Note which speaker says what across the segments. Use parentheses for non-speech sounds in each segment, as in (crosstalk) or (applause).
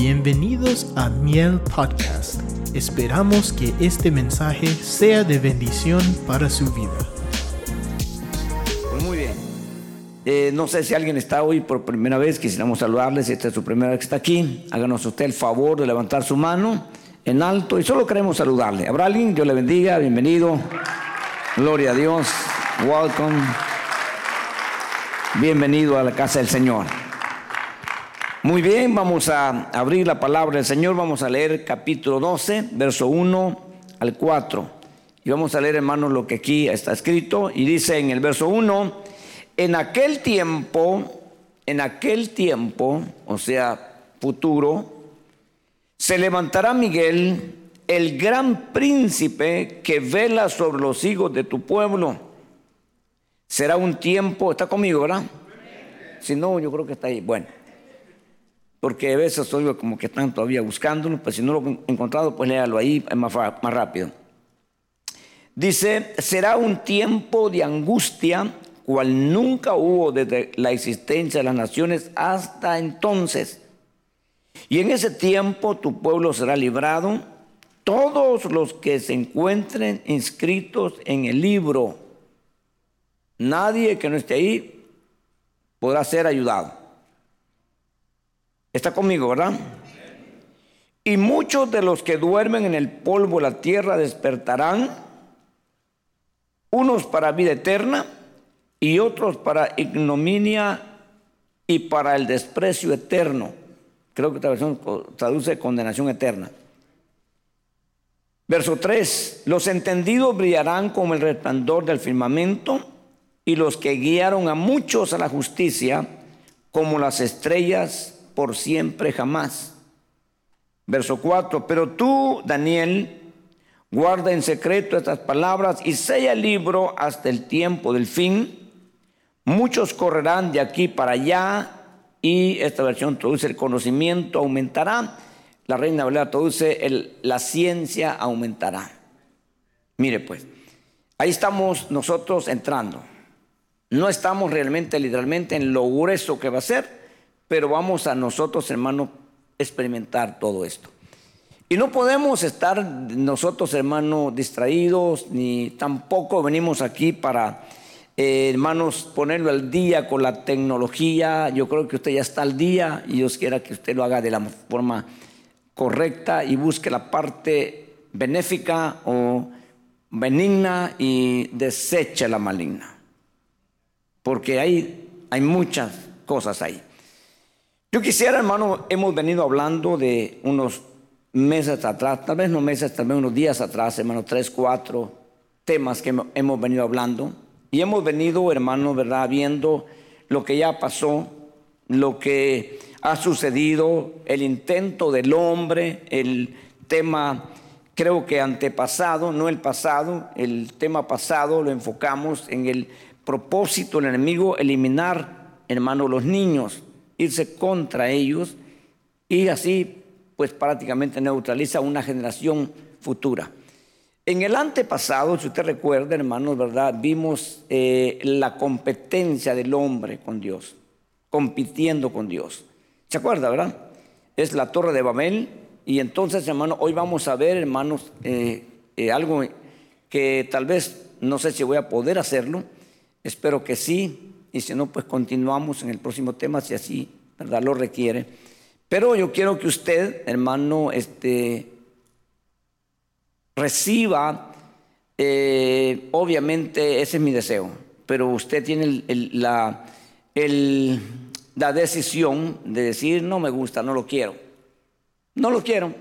Speaker 1: Bienvenidos a Miel Podcast. Esperamos que este mensaje sea de bendición para su vida.
Speaker 2: Pues muy bien. Eh, no sé si alguien está hoy por primera vez, quisiéramos saludarles. Esta es su primera vez que está aquí, háganos usted el favor de levantar su mano en alto y solo queremos saludarle. ¿Habrá alguien? Dios le bendiga, bienvenido. Gloria a Dios. Welcome. Bienvenido a la casa del Señor. Muy bien, vamos a abrir la palabra del Señor. Vamos a leer capítulo 12, verso 1 al 4. Y vamos a leer, hermanos, lo que aquí está escrito. Y dice en el verso 1, en aquel tiempo, en aquel tiempo, o sea, futuro, se levantará Miguel, el gran príncipe que vela sobre los hijos de tu pueblo. Será un tiempo, está conmigo, ¿verdad? Si no, yo creo que está ahí. Bueno, porque a veces estoy como que están todavía buscándolo, pues si no lo he encontrado, pues léalo ahí más, más rápido. Dice, será un tiempo de angustia, cual nunca hubo desde la existencia de las naciones hasta entonces. Y en ese tiempo tu pueblo será librado, todos los que se encuentren inscritos en el libro. Nadie que no esté ahí podrá ser ayudado. Está conmigo, ¿verdad? Y muchos de los que duermen en el polvo de la tierra despertarán, unos para vida eterna y otros para ignominia y para el desprecio eterno. Creo que versión traduce condenación eterna. Verso 3, los entendidos brillarán como el resplandor del firmamento y los que guiaron a muchos a la justicia como las estrellas por siempre jamás. Verso 4, pero tú, Daniel, guarda en secreto estas palabras y sella el libro hasta el tiempo del fin. Muchos correrán de aquí para allá y esta versión traduce el conocimiento aumentará. La Reina Valera traduce la ciencia aumentará. Mire pues, ahí estamos nosotros entrando. No estamos realmente, literalmente, en lo grueso que va a ser, pero vamos a nosotros, hermano, experimentar todo esto. Y no podemos estar nosotros, hermano, distraídos, ni tampoco venimos aquí para, eh, hermanos, ponerlo al día con la tecnología. Yo creo que usted ya está al día y Dios quiera que usted lo haga de la forma correcta y busque la parte benéfica o benigna y deseche la maligna. Porque hay muchas cosas ahí. Yo quisiera, hermano, hemos venido hablando de unos meses atrás, tal vez no meses, tal vez unos días atrás, hermano, tres, cuatro temas que hemos venido hablando. Y hemos venido, hermano, ¿verdad?, viendo lo que ya pasó, lo que ha sucedido, el intento del hombre, el tema, creo que antepasado, no el pasado, el tema pasado lo enfocamos en el propósito del enemigo, eliminar, hermano, los niños irse contra ellos y así pues prácticamente neutraliza una generación futura. En el antepasado, si usted recuerda, hermanos, ¿verdad? Vimos eh, la competencia del hombre con Dios, compitiendo con Dios. ¿Se acuerda, verdad? Es la torre de Babel. Y entonces, hermano, hoy vamos a ver, hermanos, eh, eh, algo que tal vez no sé si voy a poder hacerlo. Espero que sí, y si no, pues continuamos en el próximo tema si así ¿verdad? lo requiere. Pero yo quiero que usted, hermano, este, reciba, eh, obviamente ese es mi deseo, pero usted tiene la, la decisión de decir, no me gusta, no lo quiero. No lo quiero.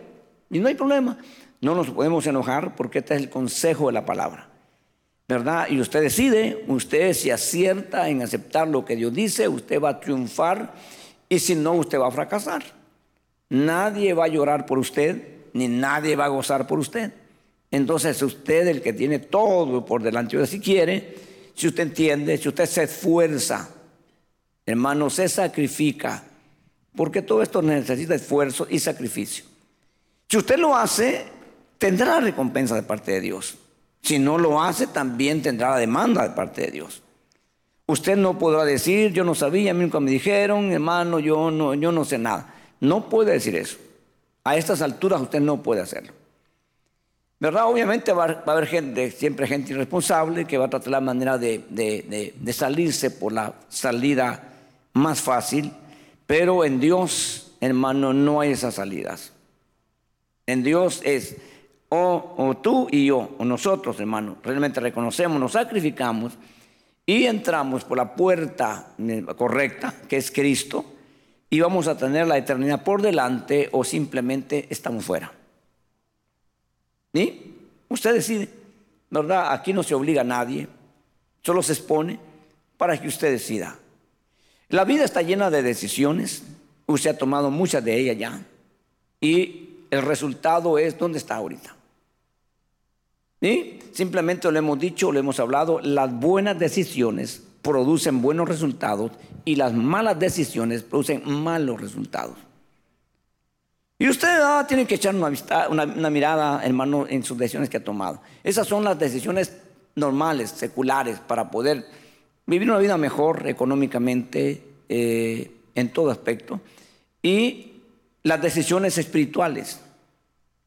Speaker 2: Y no hay problema. No nos podemos enojar porque este es el consejo de la palabra. ¿Verdad? Y usted decide, usted se acierta en aceptar lo que Dios dice, usted va a triunfar y si no, usted va a fracasar. Nadie va a llorar por usted, ni nadie va a gozar por usted. Entonces usted el que tiene todo por delante de si quiere, si usted entiende, si usted se esfuerza, hermano, se sacrifica, porque todo esto necesita esfuerzo y sacrificio. Si usted lo hace, tendrá recompensa de parte de Dios. Si no lo hace, también tendrá la demanda de parte de Dios. Usted no podrá decir, yo no sabía, a mí nunca me dijeron, hermano, yo no, yo no sé nada. No puede decir eso. A estas alturas usted no puede hacerlo. ¿Verdad? Obviamente va, a haber gente, siempre gente irresponsable que va a tratar la manera de, de, salirse por la salida más fácil, pero en Dios, hermano, no hay esas salidas. En Dios es o, tú y yo, o nosotros, hermano, realmente reconocemos, nos sacrificamos y entramos por la puerta correcta, que es Cristo, y vamos a tener la eternidad por delante o simplemente estamos fuera. ¿Sí? Usted decide, ¿verdad? Aquí no se obliga a nadie, solo se expone para que usted decida. La vida está llena de decisiones, usted ha tomado muchas de ellas ya, y el resultado es dónde está ahorita. ¿Sí? Simplemente lo hemos dicho, lo hemos hablado, las buenas decisiones producen buenos resultados y las malas decisiones producen malos resultados. Y usted ah, tiene que echar una, mirada, hermano, en sus decisiones que ha tomado. Esas son las decisiones normales, seculares, para poder vivir una vida mejor económicamente, eh, en todo aspecto. Y las decisiones espirituales.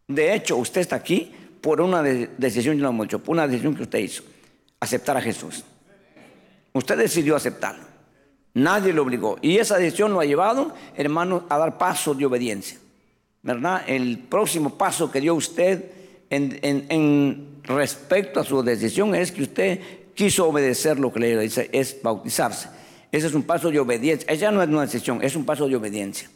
Speaker 2: De hecho, usted está aquí por una decisión, lo hemos por una decisión que usted hizo, aceptar a Jesús. Usted decidió aceptarlo. Nadie lo obligó. Y esa decisión lo ha llevado, hermano, a dar paso de obediencia. ¿Verdad? El próximo paso que dio usted en, respecto a su decisión es que usted quiso obedecer lo que le dice, es bautizarse. Ese es un paso de obediencia. Esa no es una decisión, es un paso de obediencia.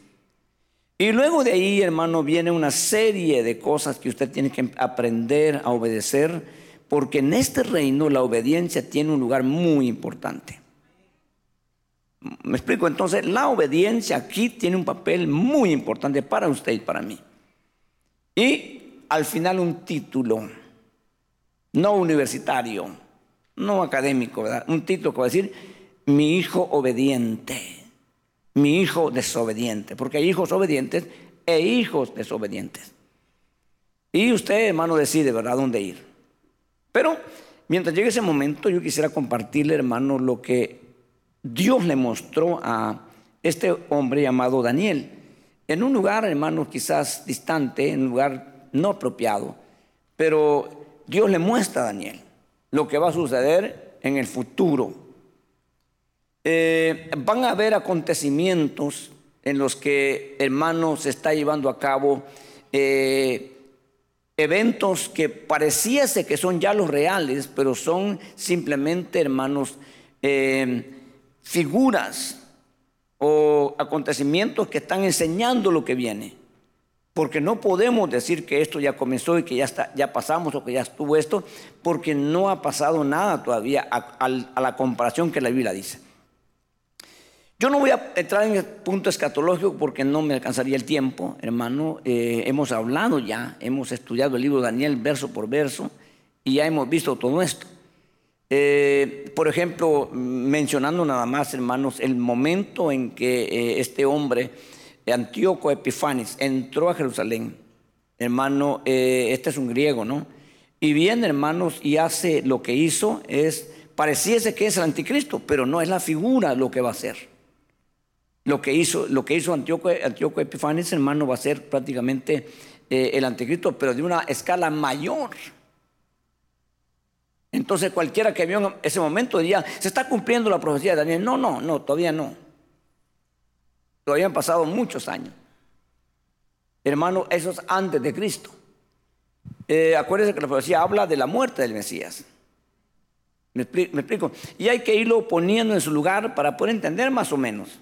Speaker 2: Y luego de ahí, hermano, viene una serie de cosas que usted tiene que aprender a obedecer, porque en este reino la obediencia tiene un lugar muy importante. Me explico, entonces la obediencia aquí tiene un papel muy importante para usted y para mí. Y al final un título, no universitario, no académico, ¿verdad? Un título que va a decir, mi hijo obediente mi hijo desobediente, porque hay hijos obedientes e hijos desobedientes. Y usted, hermano, decide, ¿verdad?, dónde ir. Pero mientras llegue ese momento, yo quisiera compartirle, hermano, lo que Dios le mostró a este hombre llamado Daniel. En un lugar, hermano, quizás distante, en un lugar no apropiado, pero Dios le muestra a Daniel lo que va a suceder en el futuro eh, van a haber acontecimientos en los que, hermanos, se está llevando a cabo eh, eventos que pareciese que son ya los reales, pero son simplemente, hermanos, eh, figuras o acontecimientos que están enseñando lo que viene. Porque no podemos decir que esto ya comenzó y que ya, está, ya pasamos o que ya estuvo esto, porque no ha pasado nada todavía a la comparación que la Biblia dice. Yo no voy a entrar en el punto escatológico porque no me alcanzaría el tiempo, hermano. Eh, hemos hablado ya, hemos estudiado el libro de Daniel verso por verso y ya hemos visto todo esto. Eh, por ejemplo, mencionando nada más, hermanos, el momento en que eh, este hombre, Antíoco Epifanes, entró a Jerusalén. Hermano, este es un griego, ¿no? Y viene, hermanos, y hace lo que hizo, es, pareciese que es el anticristo, pero no es la figura lo que va a hacer. Lo que hizo, lo que hizo Antíoco, Epifanes, hermano, va a ser prácticamente eh, el anticristo, pero de una escala mayor. Entonces cualquiera que vio en ese momento diría, se está cumpliendo la profecía de Daniel. No, no, no, todavía no. Todavía han pasado muchos años. Hermano, eso es antes de Cristo. Eh, acuérdense que la profecía habla de la muerte del Mesías. ¿Me explico? Y hay que irlo poniendo en su lugar para poder entender más o menos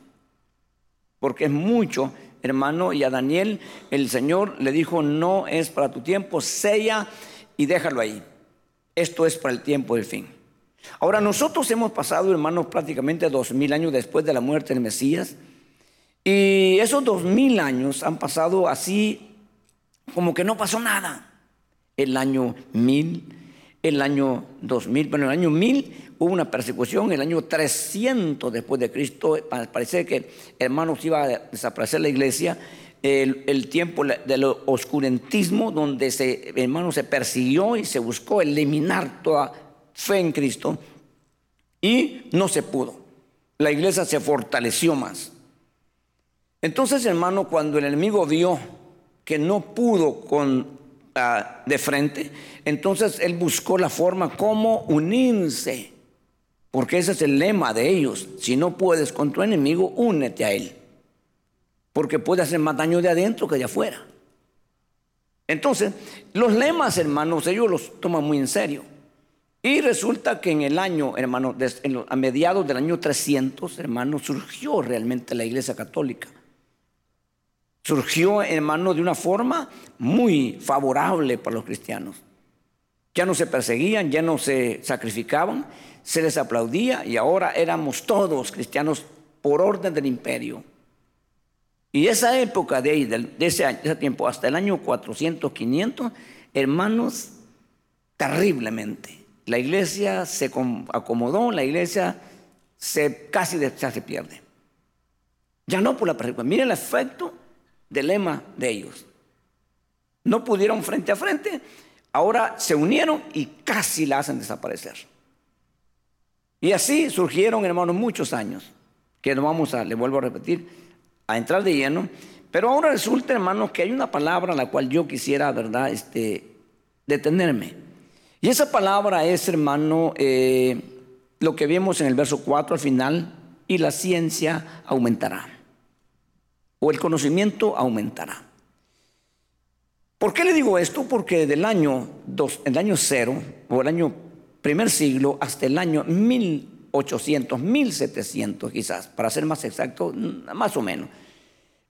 Speaker 2: porque es mucho, hermano, y a Daniel el Señor le dijo, no es para tu tiempo, sella y déjalo ahí. Esto es para el tiempo del fin. Ahora nosotros hemos pasado, hermanos, prácticamente dos mil años después de la muerte del Mesías, y esos dos mil años han pasado así como que no pasó nada. El año mil, el año dos mil, bueno, el año mil hubo una persecución en el año 300 después de Cristo. Parece que, hermanos, iba a desaparecer la iglesia. El, tiempo del oscurantismo, donde se, hermanos, se persiguió y se buscó eliminar toda fe en Cristo. Y no se pudo. La iglesia se fortaleció más. Entonces, hermano, cuando el enemigo vio que no pudo con, ah, de frente, entonces él buscó la forma como unirse, porque ese es el lema de ellos. Si no puedes con tu enemigo, únete a él, porque puede hacer más daño de adentro que de afuera. Entonces, los lemas, hermanos, ellos los toman muy en serio. Y resulta que en el año, hermano, a mediados del año 300, hermano, surgió realmente la iglesia católica. Surgió, hermano, de una forma muy favorable para los cristianos. Ya no se perseguían, ya no se sacrificaban, se les aplaudía y ahora éramos todos cristianos por orden del imperio. Y esa época de ahí, de ese, tiempo, hasta el año 400, 500, hermanos, terriblemente. La iglesia se acomodó, la iglesia se, casi se pierde. Ya no por la persecución. Mire el efecto del lema de ellos. No pudieron frente a frente, ahora se unieron y casi la hacen desaparecer. Y así surgieron, hermanos, muchos años, que no vamos a, le vuelvo a repetir, a entrar de lleno. Pero ahora resulta, hermanos, que hay una palabra a la cual yo quisiera, ¿verdad?, este, detenerme. Y esa palabra es, hermano, eh, lo que vemos en el verso 4 al final, y la ciencia aumentará. O el conocimiento aumentará. ¿Por qué le digo esto? Porque del año, dos, el año cero, o el año primer siglo, hasta el año 1800, 1700 quizás, para ser más exacto, más o menos.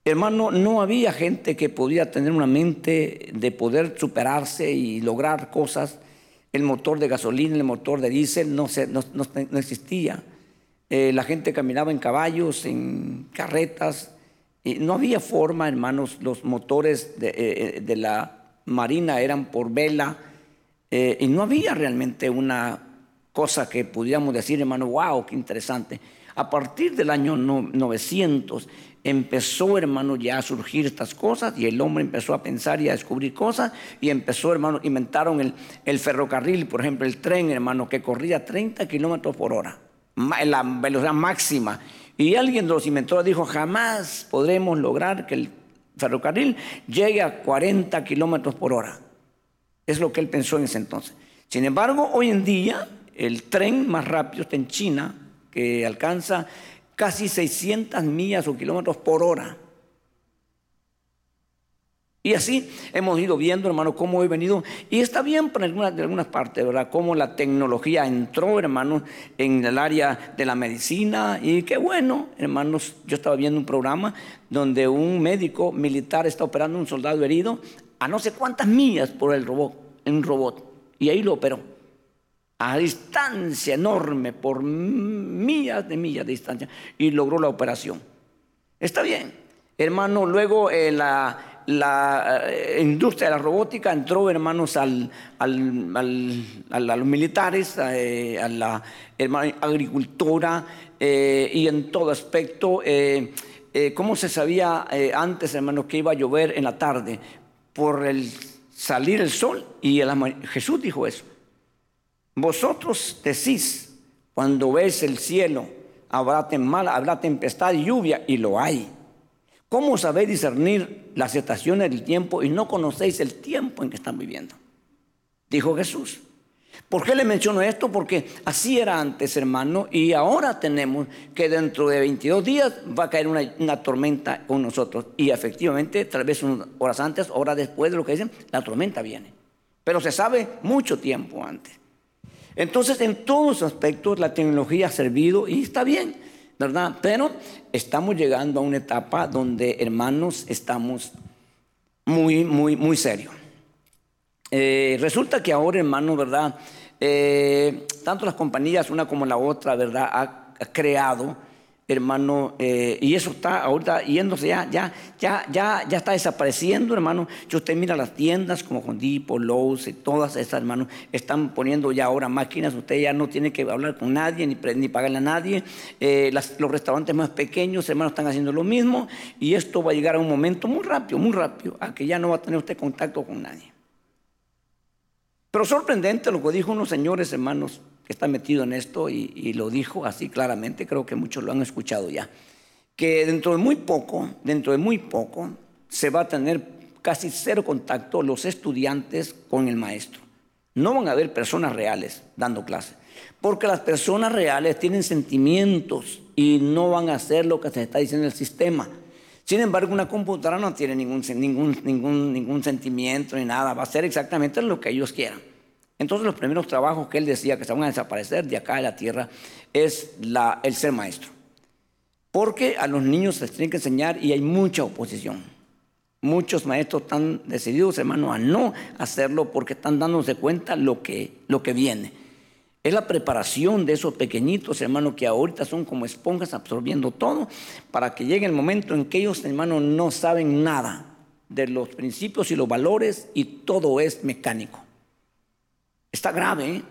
Speaker 2: Hermano, no había gente que podía tener una mente de poder superarse y lograr cosas. El motor de gasolina, el motor de diésel no, no, existía. Eh, la gente caminaba en caballos, en carretas. Y no había forma, hermanos, los motores de, eh, de la marina eran por vela. Eh, y no había realmente una cosa que pudiéramos decir, hermano, wow, qué interesante. A partir del año 900 empezó, hermano, ya a surgir estas cosas y el hombre empezó a pensar y a descubrir cosas y empezó, hermano, inventaron el, el ferrocarril, por ejemplo, el tren, hermano, que corría 30 kilómetros por hora, la velocidad máxima. Y alguien de los inventores dijo, jamás podremos lograr que el ferrocarril llegue a 40 kilómetros por hora. Es lo que él pensó en ese entonces. Sin embargo, hoy en día el tren más rápido está en China, que alcanza casi 600 millas o kilómetros por hora. Y así hemos ido viendo, hermano, cómo he venido. Y está bien por algunas, de partes, ¿verdad? Cómo la tecnología entró, hermanos, en el área de la medicina. Y qué bueno, hermanos. Yo estaba viendo un programa donde un médico militar está operando a un soldado herido a no sé cuántas millas por el robot, en un robot. Y ahí lo operó a distancia enorme, por millas de millas de distancia, y logró la operación. Está bien, hermano, luego eh, la, eh, industria de la robótica entró, hermanos, al, al, a los militares, eh, a, la agricultura y en todo aspecto. ¿Cómo se sabía antes, hermanos, que iba a llover en la tarde? Por el salir el sol. Y Jesús dijo eso. Vosotros decís, cuando ves el cielo, habrá, habrá tempestad y lluvia, y lo hay. ¿Cómo sabéis discernir las estaciones del tiempo y no conocéis el tiempo en que están viviendo? Dijo Jesús. ¿Por qué le menciono esto? Porque así era antes, hermano, y ahora tenemos que dentro de 22 días va a caer una, tormenta con nosotros. Y efectivamente, tal vez unas horas antes, horas después de lo que dicen, la tormenta viene. Pero se sabe mucho tiempo antes. Entonces, en todos los aspectos, la tecnología ha servido y está bien, ¿verdad? Pero estamos llegando a una etapa donde, hermanos, estamos muy, muy, muy serios. Eh, resulta que ahora, hermanos, ¿verdad? Eh, tanto las compañías, una como la otra, ¿verdad? ha creado hermano, eh, y eso está ahorita yéndose ya, ya, ya, ya, ya está desapareciendo, hermano. Si usted mira las tiendas como Hondipo, Lowe's y todas esas, hermano, están poniendo ya ahora máquinas, usted ya no tiene que hablar con nadie ni, ni pagarle a nadie. Los restaurantes más pequeños, hermano, están haciendo lo mismo y esto va a llegar a un momento muy rápido, muy rápido, a que ya no va a tener usted contacto con nadie. Pero sorprendente lo que dijo unos señores, hermanos, que está metido en esto y, lo dijo así claramente, creo que muchos lo han escuchado ya, que dentro de muy poco, dentro de muy poco, se va a tener casi cero contacto los estudiantes con el maestro. No van a haber personas reales dando clases, porque las personas reales tienen sentimientos y no van a hacer lo que se está diciendo en el sistema. Sin embargo, una computadora no tiene ningún, ningún, ningún, ningún sentimiento ni nada, va a hacer exactamente lo que ellos quieran. Entonces los primeros trabajos que él decía que se van a desaparecer de acá de la tierra es el ser maestro. Porque a los niños se les tiene que enseñar y hay mucha oposición. Muchos maestros están decididos, hermano, a no hacerlo porque están dándose cuenta lo que, lo que viene. Es la preparación de esos pequeñitos, hermano, que ahorita son como esponjas absorbiendo todo, para que llegue el momento en que ellos, hermano, no saben nada de los principios y los valores y todo es mecánico. Está grave. ¿eh?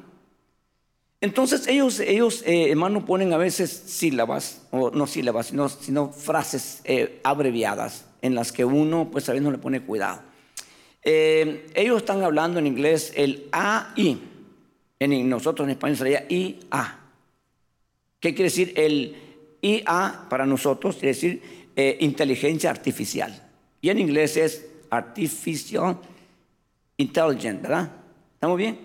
Speaker 2: Entonces ellos, ellos eh, hermano, ponen a veces sílabas, o no sílabas, sino, sino frases eh, abreviadas en las que uno, pues a veces no le pone cuidado. Eh, ellos están hablando en inglés el AI, en nosotros en español sería IA. ¿Qué quiere decir el IA para nosotros? Quiere decir eh, inteligencia artificial. Y en inglés es artificial intelligence, ¿verdad? ¿Estamos bien?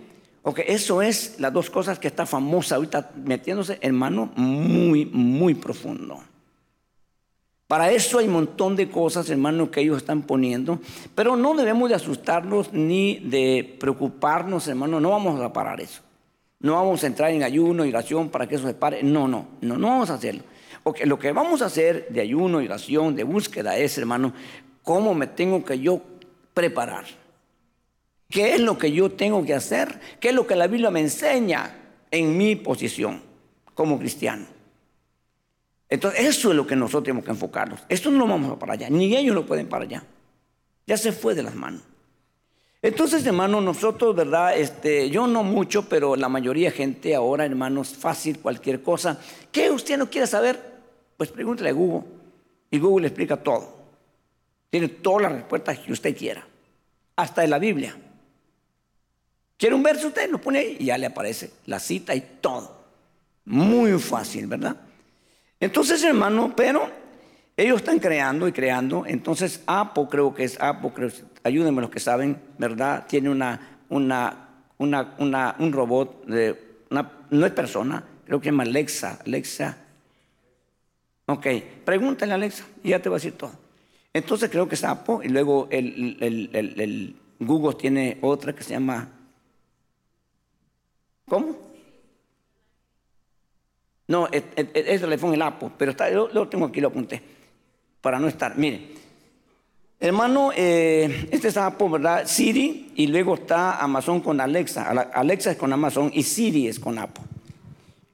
Speaker 2: Ok, eso es las dos cosas que está famosa ahorita metiéndose, hermano, muy, muy profundo. Para eso hay un montón de cosas, hermano, que ellos están poniendo, pero no debemos de asustarnos ni de preocuparnos, hermano, no vamos a parar eso. No vamos a entrar en ayuno y oración para que eso se pare. No, no, no, no vamos a hacerlo. Porque lo que vamos a hacer de ayuno y oración, de búsqueda, es, hermano, cómo me tengo que yo preparar. ¿Qué es lo que yo tengo que hacer? ¿Qué es lo que la Biblia me enseña en mi posición como cristiano? Entonces, eso es lo que nosotros tenemos que enfocarnos. Esto no lo vamos para allá, ni ellos lo pueden para allá. Ya se fue de las manos. Entonces, hermano, nosotros, ¿verdad? Este, yo no mucho, pero la mayoría de gente ahora, hermanos, fácil cualquier cosa. ¿Qué usted no quiere saber? Pues pregúntele a Google. Y Google le explica todo. Tiene todas las respuestas que usted quiera. Hasta en la Biblia. ¿Quiere un verso usted? Lo pone ahí y ya le aparece la cita y todo. Muy fácil, ¿verdad? Entonces, hermano, pero ellos están creando y creando. Entonces, Apo, creo que es Apo, creo, ayúdenme los que saben, ¿verdad? Tiene una, una, una, un robot, de no es persona, creo que se llama Alexa. Alexa. Ok, pregúntale a Alexa y ya te va a decir todo. Entonces creo que es Apo y luego el, el, el, el Google tiene otra que se llama... ¿Cómo? No, eso le fue el Apo, pero está, yo lo tengo aquí, lo apunté, para no estar. Mire, hermano, eh, este es Apo, ¿verdad? Siri, y luego está Amazon con Alexa. Alexa es con Amazon y Siri es con Apo.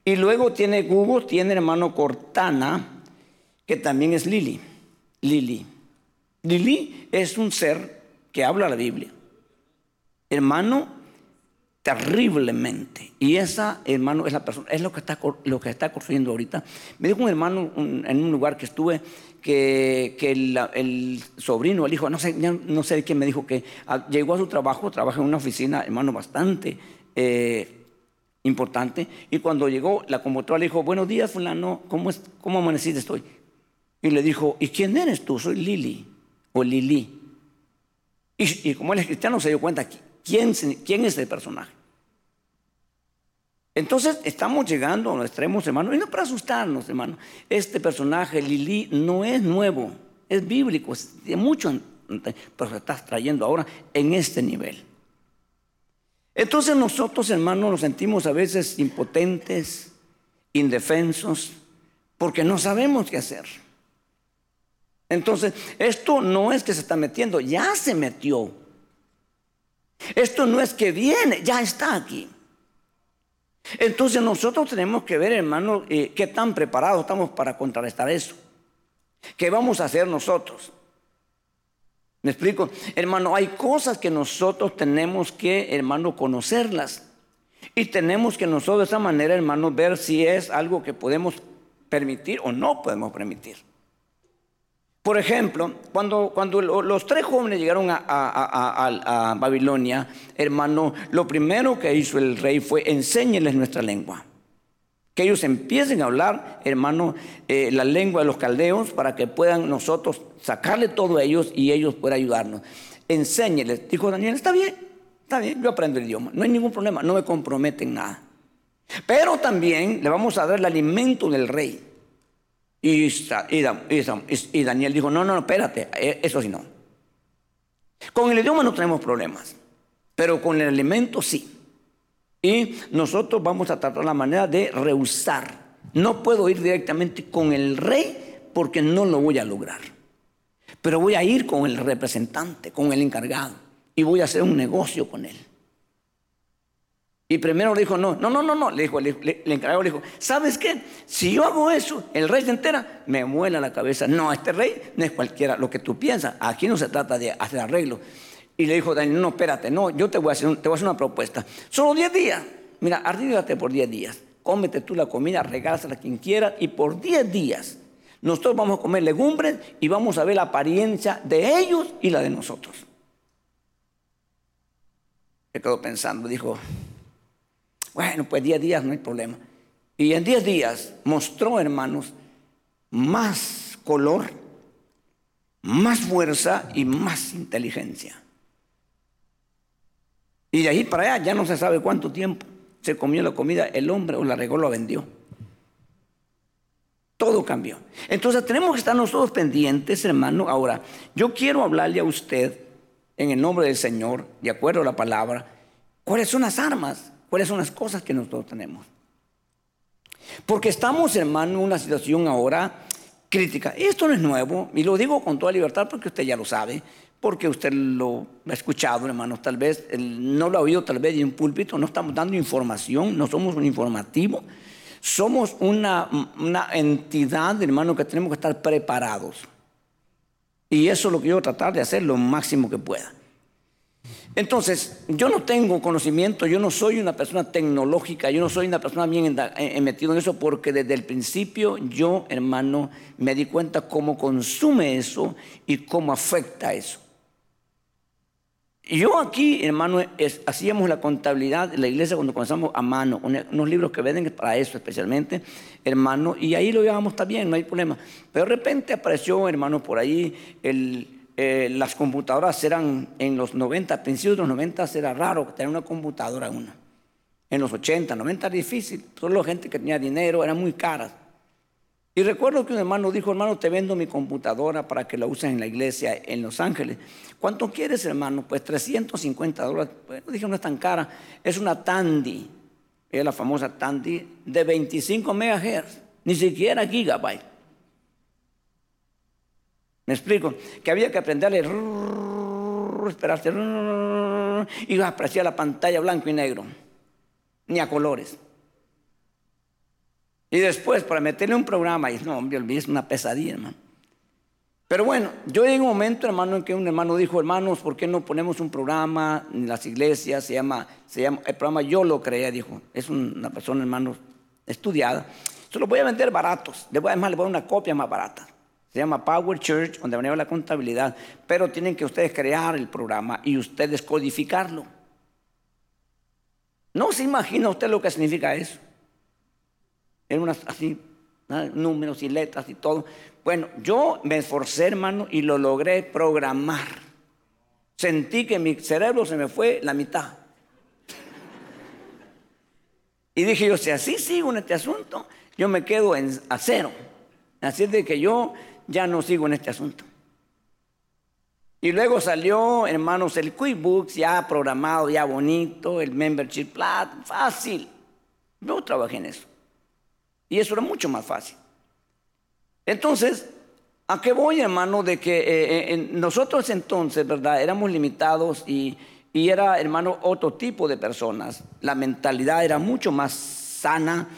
Speaker 2: Y luego tiene Google, tiene hermano Cortana, que también es Lili. Lili. Lili es un ser que habla la Biblia. Hermano, terriblemente. Y esa, hermano, es la persona, es lo que está, lo que está construyendo ahorita. Me dijo un hermano en un lugar que estuve que, que el, sobrino, el hijo, no sé, no sé quién me dijo que ah, llegó a su trabajo, trabaja en una oficina, hermano, bastante eh, importante. Y cuando llegó, la computadora le dijo, buenos días, fulano, ¿cómo, es, cómo amaneciste estoy? Y le dijo, ¿y quién eres tú? Soy Lili, o Lili. Y, y como él es cristiano, se dio cuenta ¿Quién, quién es el personaje? Entonces estamos llegando a los extremos, hermano, y no para asustarnos, hermano. Este personaje, Lili, no es nuevo, es bíblico, es de mucho, pero se está trayendo ahora en este nivel. Entonces nosotros, hermanos, nos sentimos a veces impotentes, indefensos, porque no sabemos qué hacer. Entonces, esto no es que se está metiendo, ya se metió. Esto no es que viene, ya está aquí. Entonces nosotros tenemos que ver, hermano, eh, qué tan preparados estamos para contrarrestar eso. ¿Qué vamos a hacer nosotros? ¿Me explico? Hermano, hay cosas que nosotros tenemos que, hermano, conocerlas. Y tenemos que nosotros de esa manera, hermano, ver si es algo que podemos permitir o no podemos permitir. Por ejemplo, cuando, cuando los tres jóvenes llegaron a, Babilonia, hermano, lo primero que hizo el rey fue enséñeles nuestra lengua. Que ellos empiecen a hablar, hermano, eh, la lengua de los caldeos para que puedan nosotros sacarle todo a ellos y ellos puedan ayudarnos. enséñeles. Dijo Daniel, está bien, está bien, yo aprendo el idioma, no hay ningún problema, no me comprometen nada. Pero también le vamos a dar el alimento del rey. Y, Daniel dijo, no, no, espérate, eh, eso sí no. Con el idioma no tenemos problemas, pero con el alimento sí. Y nosotros vamos a tratar la manera de rehusar. No puedo ir directamente con el rey porque no lo voy a lograr. Pero voy a ir con el representante, con el encargado, y voy a hacer un negocio con él. Y primero le dijo, no, no, no, no, no. Le dijo, le, encargado le dijo, ¿sabes qué? Si yo hago eso, el rey se entera, me muela la cabeza. No, este rey no es cualquiera, lo que tú piensas. Aquí no se trata de hacer arreglo. Y le dijo Daniel, no, espérate, no, yo te voy a hacer, te voy a hacer una propuesta. Solo 10 días. Mira, arrígate por 10 días. Cómete tú la comida, regálasela a quien quiera. Y por 10 días nosotros vamos a comer legumbres y vamos a ver la apariencia de ellos y la de nosotros. Se quedó pensando, dijo, bueno, pues 10 días no hay problema. Y en 10 días mostró, hermanos, más color, más fuerza y más inteligencia. Y de ahí para allá ya no se sabe cuánto tiempo se comió la comida el hombre o la regó, lo vendió. Todo cambió. Entonces tenemos que estar nosotros pendientes, hermano. Ahora, yo quiero hablarle a usted en el nombre del Señor, de acuerdo a la palabra, cuáles son las armas ¿Cuáles son las cosas que nosotros tenemos? Porque estamos, hermano, en una situación ahora crítica. Esto no es nuevo, y lo digo con toda libertad porque usted ya lo sabe, porque usted lo ha escuchado, hermano. Tal vez no lo ha oído, tal vez en un púlpito. No estamos dando información, no somos un informativo. Somos una, una entidad, hermano, que tenemos que estar preparados. Y eso es lo que yo voy a tratar de hacer lo máximo que pueda. Entonces, yo no tengo conocimiento, yo no soy una persona tecnológica, yo no soy una persona bien eh, metido en eso porque desde el principio yo, hermano, me di cuenta cómo consume eso y cómo afecta eso. Yo aquí, hermano, hacíamos la contabilidad de la iglesia cuando comenzamos a mano, unos libros que venden para eso especialmente, hermano, y ahí lo llevamos también, no hay problema. Pero de repente apareció, hermano, por ahí el, eh, las computadoras eran en los 90, principios de los 90 era raro tener una computadora una. En los 80, 90 era difícil, solo gente que tenía dinero, eran muy caras. Y recuerdo que un hermano dijo, hermano, te vendo mi computadora para que la uses en la iglesia en Los Ángeles. ¿Cuánto quieres, hermano? Pues 350 dólares. Dije, no es tan cara. Es una Tandy, es la famosa Tandy de 25 megahertz, ni siquiera gigabyte. ¿Me explico? Que había que aprenderle, esperarse, y aparecía la pantalla blanco y negro, ni a colores. Y después, para meterle un programa, y no, hombre, es una pesadilla, hermano. Pero bueno, yo llegué un momento, hermano, en que un hermano dijo, hermanos, ¿por qué no ponemos un programa en las iglesias? Se llama, se llama el programa Yo lo creé, dijo. Es una persona, hermano, estudiada. Se lo voy a vender baratos. Además, le voy a dar una copia más barata. Se llama Power Church, donde maneja la contabilidad, pero tienen que ustedes crear el programa y ustedes codificarlo. No se imagina usted lo que significa eso. En unas así, números y letras y todo. Bueno, yo me esforcé, hermano, y lo logré programar. Sentí que mi cerebro se me fue la mitad. Y dije yo, si así sigo en este asunto, yo me quedo en, a cero. Así de que yo ya no sigo en este asunto. Y luego salió, hermanos, el QuickBooks ya programado, ya bonito, el Membership Plan, fácil. Yo trabajé en eso. Y eso era mucho más fácil. Entonces, ¿a qué voy, hermano? De que eh, eh, nosotros entonces, ¿verdad? Éramos limitados y, y era, hermano, otro tipo de personas. La mentalidad era mucho más sana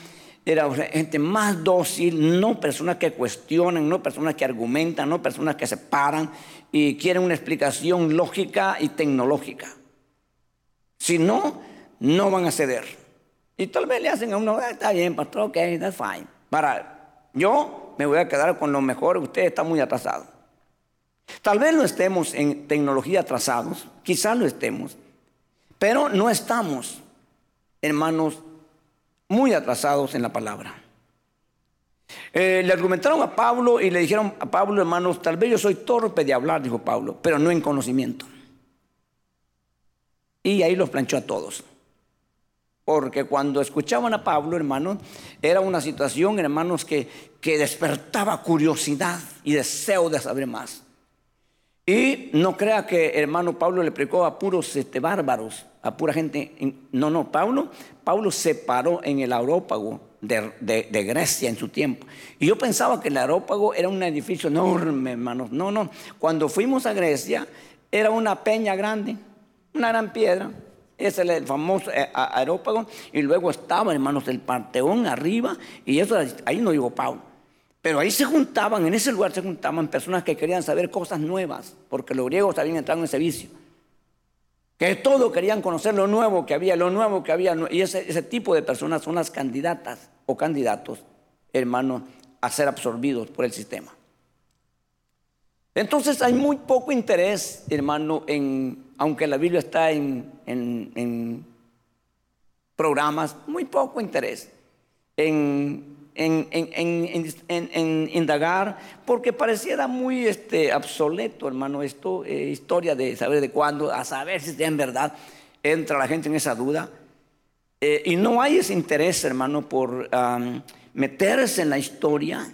Speaker 2: era gente más dócil, no personas que cuestionan, no personas que argumentan, no personas que se paran y quieren una explicación lógica y tecnológica. Si no, no van a ceder. Y tal vez le hacen a uno, ah, está bien, pastor, ok, that's fine. Para, yo me voy a quedar con lo mejor, usted está muy atrasado. Tal vez no estemos en tecnología atrasados, quizás lo estemos, pero no estamos, hermanos, muy atrasados en la palabra. Eh, le argumentaron a Pablo y le dijeron a Pablo, hermanos, tal vez yo soy torpe de hablar, dijo Pablo, pero no en conocimiento. y ahí los planchó a todos. Porque cuando escuchaban a Pablo, hermanos, era una situación, hermanos, que, que despertaba curiosidad y deseo de saber más. Y no crea que hermano Pablo le predicó a puros este, bárbaros, pura gente. No, no, Pablo, Pablo se paró en el aerópago de, Grecia en su tiempo. Y yo pensaba que el aerópago era un edificio enorme, hermanos. No, no. Cuando fuimos a Grecia, era una peña grande, una gran piedra. Ese es el famoso eh, aerópago. Y luego estaba, hermanos, el Parteón arriba. Y eso ahí no digo Pablo. Pero ahí se juntaban, en ese lugar se juntaban personas que querían saber cosas nuevas, porque los griegos habían entrado en ese vicio. Que todo querían conocer lo nuevo que había, lo nuevo que había. Y ese, ese tipo de personas son las candidatas o candidatos, hermanos, a ser absorbidos por el sistema. Entonces hay muy poco interés, hermano, en, aunque la Biblia está en, en, programas, muy poco interés en, en, indagar, porque pareciera muy este, obsoleto, hermano, esto, eh, historia de saber de cuándo, a saber si en verdad entra la gente en esa duda. Eh, y no hay ese interés, hermano, por meterse en la historia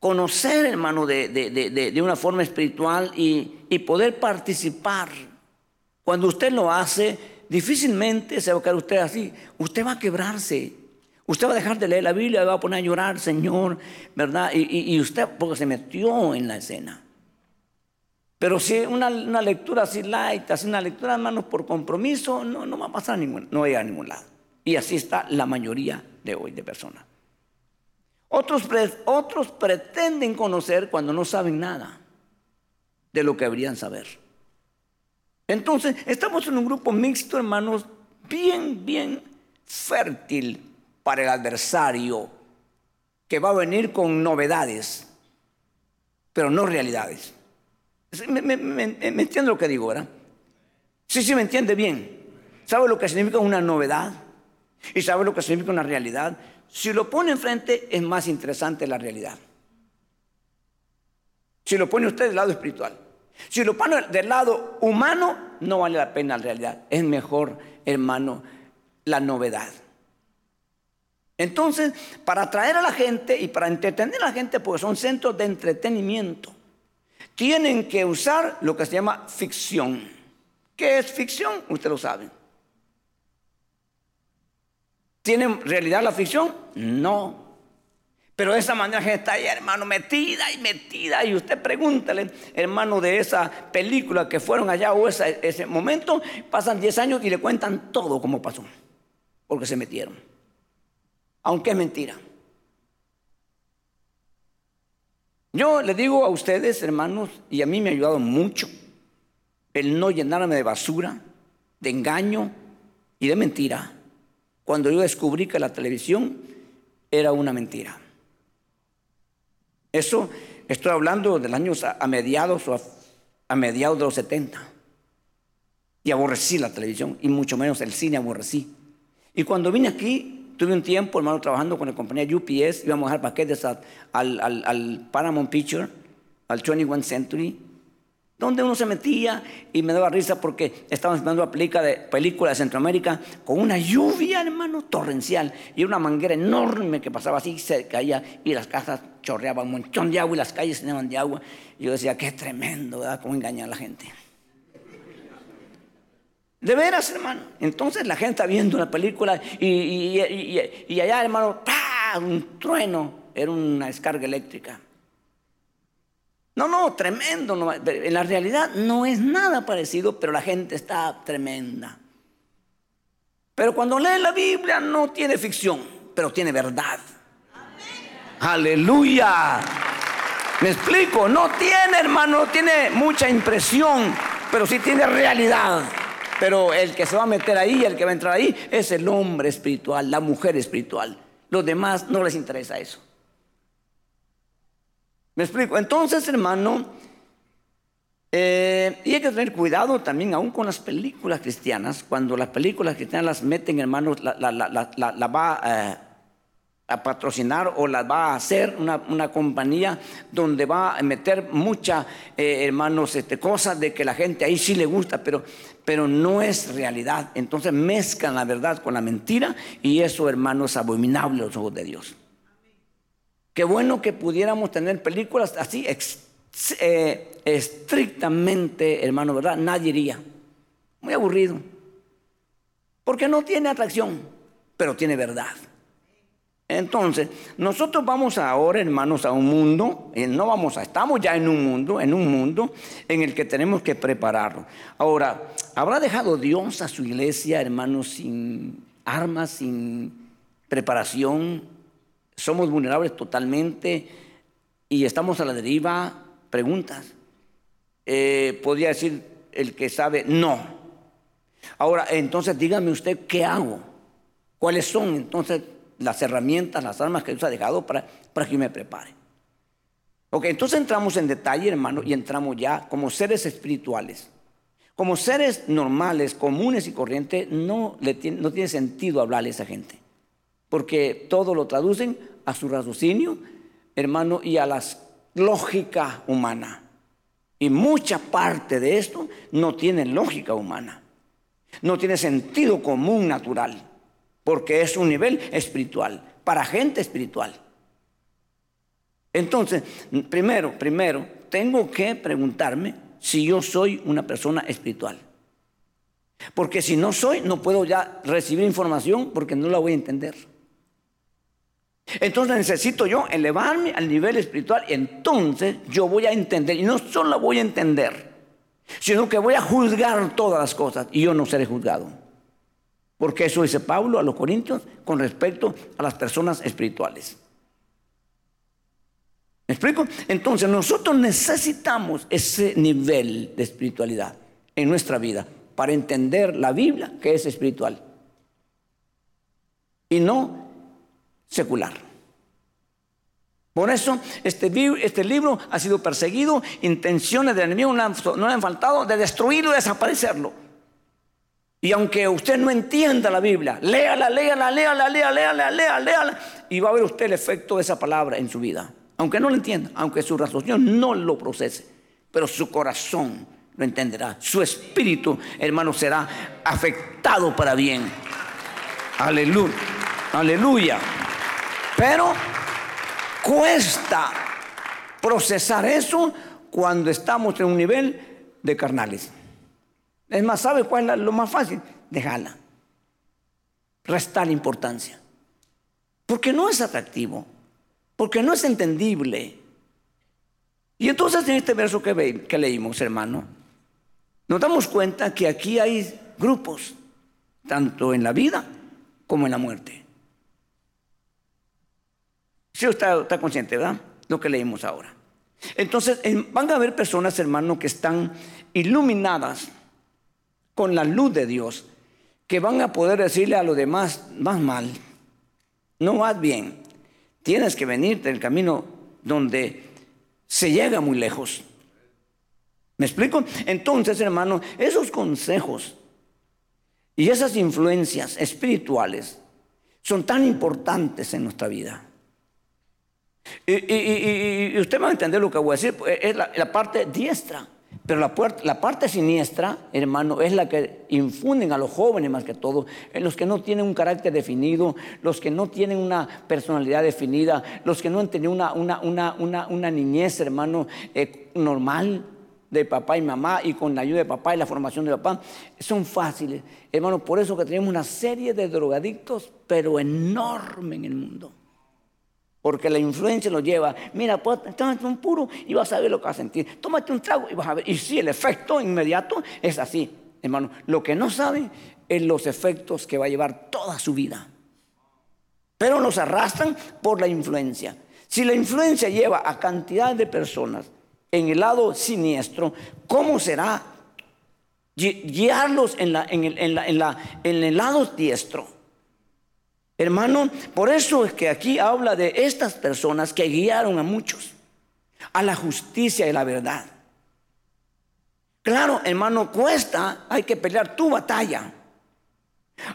Speaker 2: conocer, hermano, de, una forma espiritual y, poder participar. Cuando usted lo hace, difícilmente se va a quedar usted así. Usted va a quebrarse. Usted va a dejar de leer la Biblia, va a poner a llorar, Señor, ¿verdad? Y, usted, porque se metió en la escena. Pero si una, una, lectura así light, así una lectura, hermanos, por compromiso, no, no va a pasar a ningún, no va a, ningún lado. Y así está la mayoría de hoy de personas. Otros, otros pretenden conocer cuando no saben nada de lo que deberían saber. Entonces, estamos en un grupo mixto, hermanos, bien, bien fértil para el adversario, que va a venir con novedades, pero no realidades. ¿Me, me, entiende lo que digo, verdad? Sí, sí, me entiende bien. ¿Sabe lo que significa una novedad? ¿Y sabe lo que significa una realidad? Si lo pone enfrente, es más interesante la realidad. Si lo pone usted del lado espiritual. Si lo pone del lado humano, no vale la pena la realidad. Es mejor, hermano, la novedad. Entonces, para atraer a la gente y para entretener a la gente, porque son centros de entretenimiento, tienen que usar lo que se llama ficción. ¿Qué es ficción? Usted lo sabe. ¿Tiene realidad la ficción? No. Pero de esa manera gente está ahí, hermano, metida y metida. Y usted pregúntale, hermano, de esa película que fueron allá o ese momento, pasan 10 años y le cuentan todo como pasó. Porque se metieron. Aunque es mentira. Yo le digo a ustedes, hermanos, y a mí me ha ayudado mucho el no llenarme de basura, de engaño y de mentira cuando yo descubrí que la televisión era una mentira. Eso estoy hablando de años a, mediados o a, mediados de los 70. Y aborrecí la televisión y mucho menos el cine aborrecí. Y cuando vine aquí, tuve un tiempo, hermano, trabajando con la compañía UPS, íbamos a dejar paquetes al, al, al Paramount Picture, al 21 Century, donde uno se metía y me daba risa porque estábamos viendo una película de, película de Centroamérica con una lluvia, hermano, torrencial y una manguera enorme que pasaba así, se caía y las casas chorreaban un montón de agua y las calles se llenaban de agua. Y yo decía, qué tremendo, ¿verdad? Cómo engañar a la gente. De veras, hermano. Entonces la gente está viendo la película y, allá, hermano, ¡pah! un trueno, era una descarga eléctrica. No, no, tremendo. En la realidad no es nada parecido, pero la gente está tremenda. Pero cuando lee la Biblia no tiene ficción, pero tiene verdad. Aleluya. Me explico, no tiene hermano, no tiene mucha impresión, pero sí tiene realidad. Pero el que se va a meter ahí, el que va a entrar ahí, es el hombre espiritual, la mujer espiritual. Los demás no les interesa eso. ¿Me explico? Entonces, hermano, eh, y hay que tener cuidado también aún con las películas cristianas, cuando las películas cristianas las meten, hermanos, la, la, la, la va a patrocinar o las va a hacer una, compañía donde va a meter muchas, eh, hermanos, este, cosas de que la gente ahí sí le gusta, pero, pero no es realidad. Entonces mezclan la verdad con la mentira y eso, hermanos, es abominable a los ojos de Dios. Qué bueno que pudiéramos tener películas así eh, estrictamente, hermano, ¿verdad? Nadie iría. Muy aburrido. Porque no tiene atracción, pero tiene verdad. Entonces, nosotros vamos ahora, hermanos, a un mundo, eh, no vamos a, estamos ya en un mundo, en un mundo en el que tenemos que prepararlo. Ahora, ¿habrá dejado Dios a su iglesia, hermanos, sin armas, sin preparación? Somos vulnerables totalmente y estamos a la deriva. Preguntas. Eh, podría decir el que sabe, no. Ahora, entonces dígame usted, ¿qué hago? ¿Cuáles son entonces las herramientas, las armas que Dios ha dejado para, para que yo me prepare. Ok, entonces entramos en detalle, hermano, y entramos ya como seres espirituales. Como seres normales, comunes y corrientes, no, le tiene, no tiene sentido hablarle a esa gente. Porque todo lo traducen a su raciocinio, hermano, y a la lógica humana. Y mucha parte de esto no tiene lógica humana. No tiene sentido común natural porque es un nivel espiritual, para gente espiritual. Entonces, primero, primero, tengo que preguntarme si yo soy una persona espiritual. Porque si no soy, no puedo ya recibir información porque no la voy a entender. Entonces necesito yo elevarme al nivel espiritual y entonces yo voy a entender. Y no solo voy a entender, sino que voy a juzgar todas las cosas y yo no seré juzgado. Porque eso dice Pablo a los Corintios con respecto a las personas espirituales. ¿Me explico? Entonces nosotros necesitamos ese nivel de espiritualidad en nuestra vida para entender la Biblia que es espiritual y no secular. Por eso este, este libro ha sido perseguido, intenciones del enemigo no han, no han faltado de destruirlo y desaparecerlo. Y aunque usted no entienda la Biblia, léala, léala, léala, léala, léala, léala, léala, y va a ver usted el efecto de esa palabra en su vida. Aunque no lo entienda, aunque su razón no lo procese, pero su corazón lo entenderá. Su espíritu, hermano, será afectado para bien. Aleluya, aleluya. Pero cuesta procesar eso cuando estamos en un nivel de carnales. Es más, ¿sabe cuál es lo más fácil? Dejarla. Restar importancia. Porque no es atractivo. Porque no es entendible. Y entonces en este verso que, que leímos, hermano, nos damos cuenta que aquí hay grupos, tanto en la vida como en la muerte. Si usted está, consciente, ¿verdad? Lo que leímos ahora. Entonces, van a haber personas, hermano, que están iluminadas con la luz de Dios, que van a poder decirle a los demás, más mal, no vas bien, tienes que venirte del camino donde se llega muy lejos. ¿Me explico? Entonces, hermano, esos consejos y esas influencias espirituales son tan importantes en nuestra vida. Y, usted va a entender lo que voy a decir, es la parte diestra. Pero la, la, parte siniestra, hermano, es la que infunden a los jóvenes más que todo, los que no tienen un carácter definido, los que no tienen una personalidad definida, los que no han tenido una, una, niñez, hermano, eh, normal de papá y mamá y con la ayuda de papá y la formación de papá, son fáciles. Hermano, por eso que tenemos una serie de drogadictos, pero enorme en el mundo. Porque la influencia lo lleva, mira, pues, tómate un puro y vas a ver lo que vas a sentir. Tómate un trago y vas a ver. Y sí, el efecto inmediato es así, hermano. Lo que no sabe es los efectos que va a llevar toda su vida. Pero nos arrastran por la influencia. Si la influencia lleva a cantidad de personas en el lado siniestro, ¿cómo será guiarlos en el lado diestro? Hermano, por eso es que aquí habla de estas personas que guiaron a muchos a la justicia y la verdad. Claro, hermano, cuesta, hay que pelear tu batalla.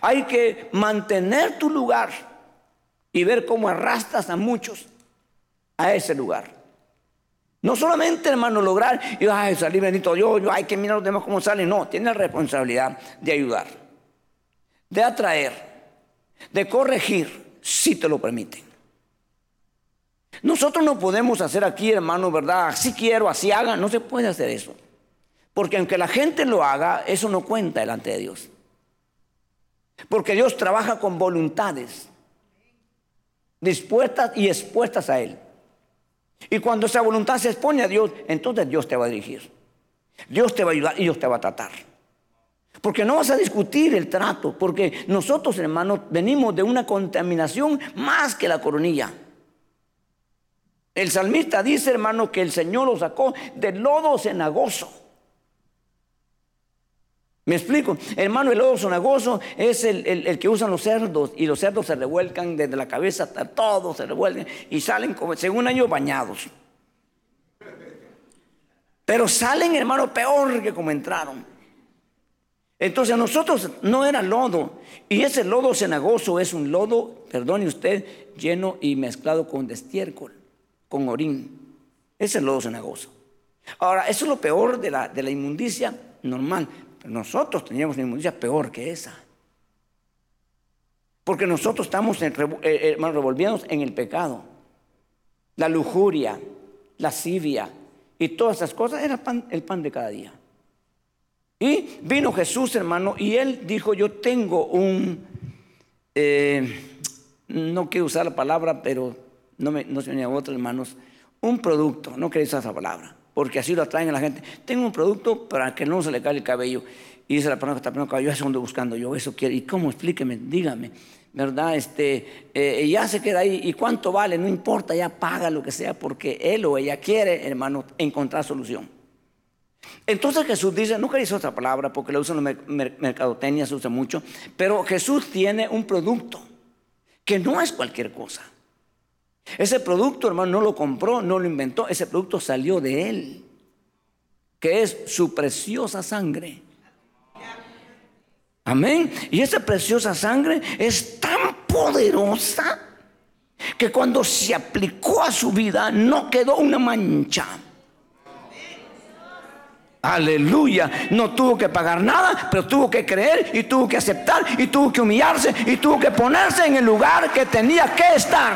Speaker 2: Hay que mantener tu lugar y ver cómo arrastras a muchos a ese lugar. No solamente, hermano, lograr y ay, salir bendito yo, yo, hay que mirar los demás cómo salen. No, tiene la responsabilidad de ayudar, de atraer, de corregir, si te lo permiten. Nosotros no podemos hacer aquí, hermano, ¿verdad? Así quiero, así haga. No se puede hacer eso. Porque aunque la gente lo haga, eso no cuenta delante de Dios. Porque Dios trabaja con voluntades dispuestas y expuestas a Él. Y cuando esa voluntad se expone a Dios, entonces Dios te va a dirigir. Dios te va a ayudar y Dios te va a tratar. Porque no vas a discutir el trato, porque nosotros, hermanos, venimos de una contaminación más que la coronilla. El salmista dice, hermano, que el Señor lo sacó del lodo cenagoso. ¿Me explico? Hermano, el lodo cenagoso es el, que usan los cerdos y los cerdos se revuelcan desde la cabeza hasta todo, se revuelven y salen como, según ellos bañados. Pero salen, hermano, peor que como entraron. Entonces nosotros no era lodo. Y ese lodo cenagoso es un lodo, perdone usted, lleno y mezclado con estiércol, con orín. Ese es lodo cenagoso. Ahora, eso es lo peor de la, de la inmundicia normal. Nosotros teníamos una inmundicia peor que esa. Porque nosotros estamos en, eh, revolviéndonos en el pecado. La lujuria, la lascivia y todas esas cosas era el pan de cada día. Y vino Jesús, hermano, y él dijo, yo tengo un, eh, no quiero usar la palabra, pero no, me, no se otros hermanos, un producto, no quiero usar esa palabra porque así lo atraen a la gente. Tengo un producto para que no se le caiga el cabello. Y dice la persona que está poniendo cabello, eso ando buscando yo, eso quiero. ¿Y cómo? Explíqueme, dígame. ¿Verdad? Este, eh, ya se queda ahí. ¿Y cuánto vale? No importa, ya paga lo que sea, porque él o ella quiere, hermano, encontrar solución. Entonces Jesús dice, no queréis otra palabra porque lo usan en mercadotecnia, se usa mucho, pero Jesús tiene un producto que no es cualquier cosa. Ese producto, hermano, no lo compró, no lo inventó, ese producto salió de él, que es su preciosa sangre. Amén. Y esa preciosa sangre es tan poderosa que cuando se aplicó a su vida no quedó una mancha. Aleluya. No tuvo que pagar nada, pero tuvo que creer y tuvo que aceptar y tuvo que humillarse y tuvo que ponerse en el lugar que tenía que estar.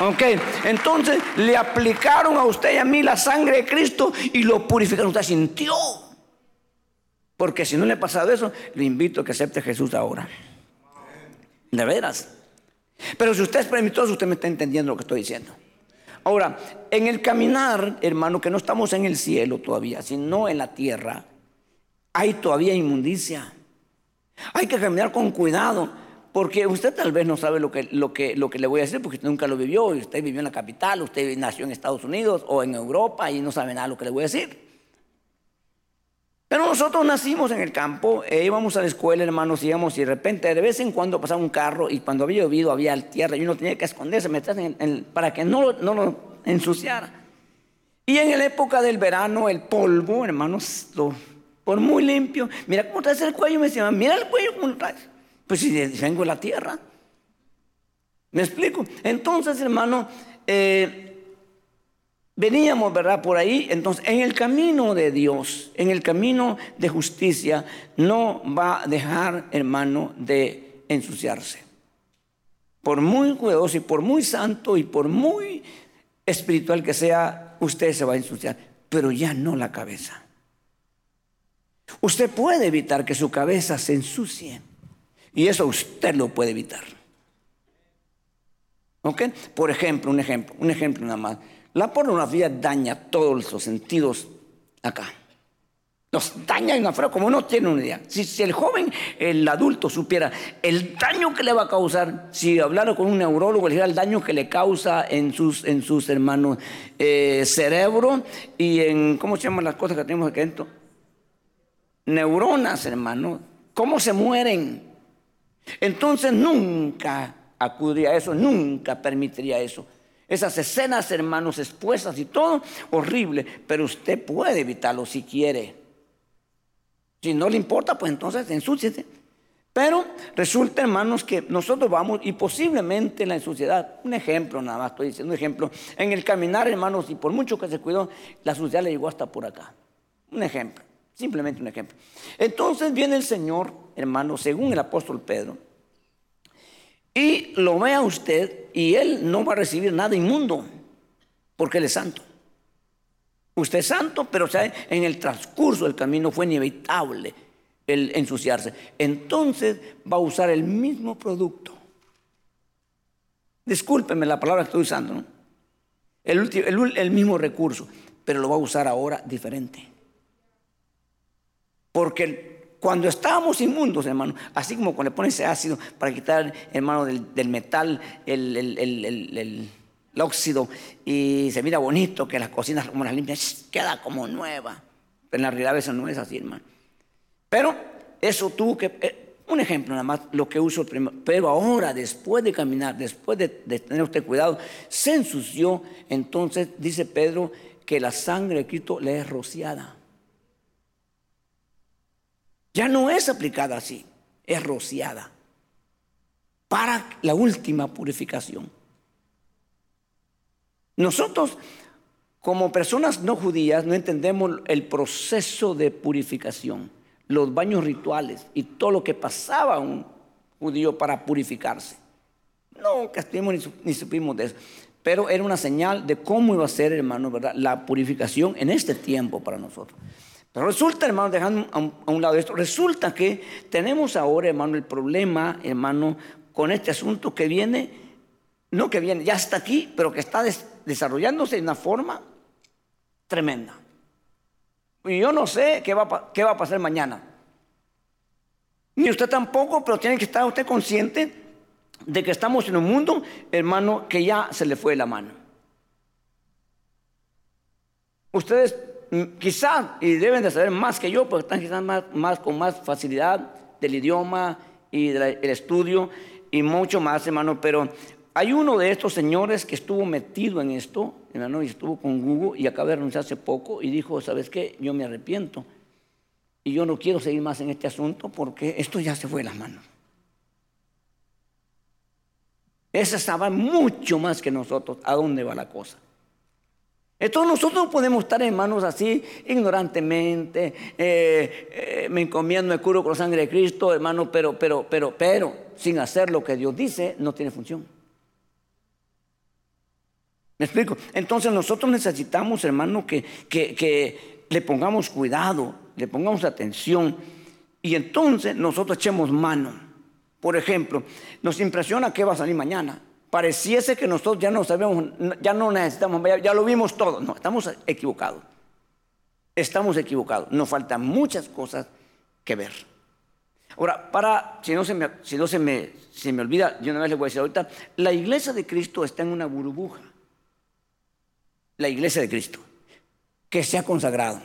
Speaker 2: Ok, entonces le aplicaron a usted y a mí la sangre de Cristo y lo purificaron. Usted sintió. Porque si no le ha pasado eso, le invito a que acepte a Jesús ahora. De veras. Pero si usted es permitido, usted me está entendiendo lo que estoy diciendo. Ahora, en el caminar, hermano, que no estamos en el cielo todavía, sino en la tierra, hay todavía inmundicia. Hay que caminar con cuidado. Porque usted tal vez no sabe lo que, lo, que, lo que le voy a decir porque usted nunca lo vivió. Y usted vivió en la capital, usted nació en Estados Unidos o en Europa y no sabe nada de lo que le voy a decir. Pero nosotros nacimos en el campo, e íbamos a la escuela, hermanos, íbamos y de repente de vez en cuando pasaba un carro y cuando había llovido había tierra y uno tenía que esconderse, meterse para que no, no lo ensuciara. Y en la época del verano, el polvo, hermanos, por muy limpio, mira cómo traes el cuello, me decían, mira el cuello cómo lo traes. Pues si vengo de la tierra. ¿Me explico? Entonces, hermano, eh, veníamos, ¿verdad? Por ahí. Entonces, en el camino de Dios, en el camino de justicia, no va a dejar, hermano, de ensuciarse. Por muy cuidadoso y por muy santo y por muy espiritual que sea, usted se va a ensuciar, pero ya no la cabeza. Usted puede evitar que su cabeza se ensucie. Y eso usted lo puede evitar. ¿Ok? Por ejemplo, un ejemplo, un ejemplo nada más. La pornografía daña todos los sentidos acá. Nos daña en afuera como no tiene una idea. Si, el joven, el adulto supiera el daño que le va a causar, si hablara con un neurólogo, le el daño que le causa en sus, en sus hermanos eh, cerebro y en, ¿cómo se llaman las cosas que tenemos aquí dentro? Neuronas, hermano. ¿Cómo se mueren? Entonces nunca acudiría a eso, nunca permitiría eso. Esas escenas, hermanos, expuestas y todo, horrible, pero usted puede evitarlo si quiere. Si no le importa, pues entonces ensúciese. Pero resulta, hermanos, que nosotros vamos y posiblemente en la suciedad, un ejemplo nada más, estoy diciendo un ejemplo, en el caminar, hermanos, y por mucho que se cuidó, la suciedad le llegó hasta por acá. Un ejemplo, simplemente un ejemplo. Entonces viene el Señor, hermano, según el apóstol Pedro, y lo ve a usted y él no va a recibir nada inmundo, porque él es santo. Usted es santo, pero en el transcurso del camino fue inevitable el ensuciarse. Entonces va a usar el mismo producto. Discúlpeme la palabra que estoy usando, ¿no? el, el mismo recurso, pero lo va a usar ahora diferente. Porque cuando estábamos inmundos, hermano, así como cuando le pones ese ácido para quitar, hermano, del, metal, el, óxido, y se mira bonito, que las cocinas como las limpias, queda como nueva. Pero en la realidad eso no es así, hermano. Pero eso tuvo que, eh, un ejemplo nada más, lo que uso primero. Pero ahora, después de caminar, después de, tener usted cuidado, se ensució. Entonces dice Pedro que la sangre de Cristo le es rociada. Ya no es aplicada así, es rociada para la última purificación. Nosotros, como personas no judías, no entendemos el proceso de purificación los baños rituales y todo lo que pasaba un judío para purificarse. No castigamos ni, ni, supimos de eso. Pero era una señal de cómo iba a ser, hermano, ¿verdad? la purificación en este tiempo para nosotros. Pero resulta, hermano, dejando a un, lado esto, resulta que tenemos ahora, hermano, el problema, hermano, con este asunto que viene, no que viene, ya está aquí, pero que está desarrollándose de una forma tremenda. Y yo no sé qué va, a pasar mañana. Ni usted tampoco, pero tiene que estar usted consciente de que estamos en un mundo, hermano, que ya se le fue la mano. Ustedes quizás, y deben de saber más que yo, porque están quizás más con más facilidad del idioma y del estudio y mucho más, hermano, pero hay uno de estos señores que estuvo metido en esto, hermano, y estuvo con Google y acaba de renunciar hace poco y dijo, ¿sabes qué? Yo me arrepiento y yo no quiero seguir más en este asunto porque esto ya se fue de las manos. Esa sabe mucho más que nosotros a dónde va la cosa. Entonces nosotros no podemos estar en manos así, ignorantemente, eh, eh, me encomiendo, me curo con la sangre de Cristo, hermano, pero, pero, pero, pero, sin hacer lo que Dios dice, no tiene función. ¿Me explico? Entonces nosotros necesitamos, hermano, que, que, le pongamos cuidado, le pongamos atención y entonces nosotros echemos mano. Por ejemplo, nos impresiona qué va a salir mañana. Pareciese que nosotros ya no sabemos, ya no necesitamos, ya lo vimos todo. No, estamos equivocados. Estamos equivocados. Nos faltan muchas cosas que ver. Ahora, para, si no se me, si no se me, me olvida, yo una vez le voy a decir ahorita, la iglesia de Cristo está en una burbuja la iglesia de Cristo, que se ha consagrado.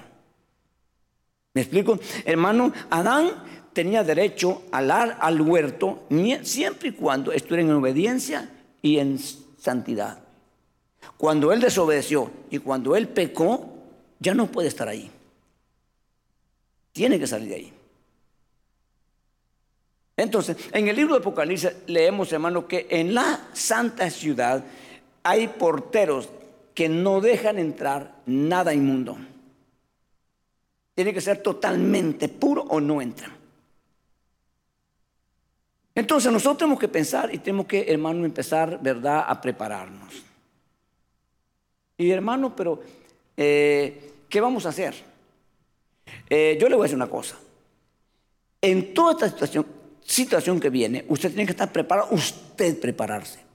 Speaker 2: ¿Me explico? Hermano, Adán tenía derecho al, al huerto siempre y cuando estuviera en obediencia y en santidad. Cuando él desobedeció y cuando él pecó, ya no puede estar ahí. Tiene que salir de ahí. Entonces, en el libro de Apocalipsis leemos, hermano, que en la santa ciudad hay porteros que no dejan entrar nada inmundo. Tiene que ser totalmente puro o no entra. Entonces nosotros tenemos que pensar y tenemos que, hermano, empezar, ¿verdad?, a prepararnos. Y hermano, pero, eh, ¿qué vamos a hacer? Eh, yo le voy a decir una cosa. En toda esta situación, situación que viene, usted tiene que estar preparado, usted prepararse.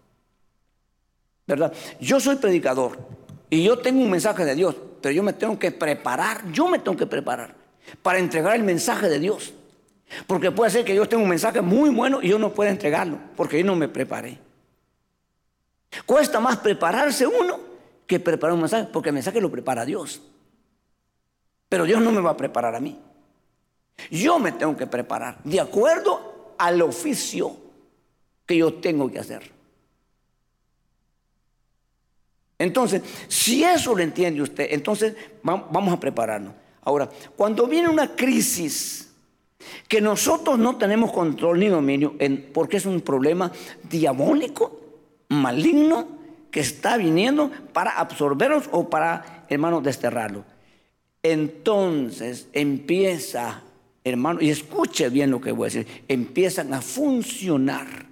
Speaker 2: ¿verdad? Yo soy predicador y yo tengo un mensaje de Dios, pero yo me tengo que preparar, yo me tengo que preparar para entregar el mensaje de Dios. Porque puede ser que yo tenga un mensaje muy bueno y yo no pueda entregarlo, porque yo no me preparé. Cuesta más prepararse uno que preparar un mensaje, porque el mensaje lo prepara Dios. Pero Dios no me va a preparar a mí. Yo me tengo que preparar de acuerdo al oficio que yo tengo que hacer. Entonces, si eso lo entiende usted, entonces vamos a prepararnos. Ahora, cuando viene una crisis, que nosotros no tenemos control ni dominio porque es un problema diabólico, maligno, que está viniendo para absorberlos o para, hermano, desterrarlos. Entonces empieza, hermano, y escuche bien lo que voy a decir, empiezan a funcionar,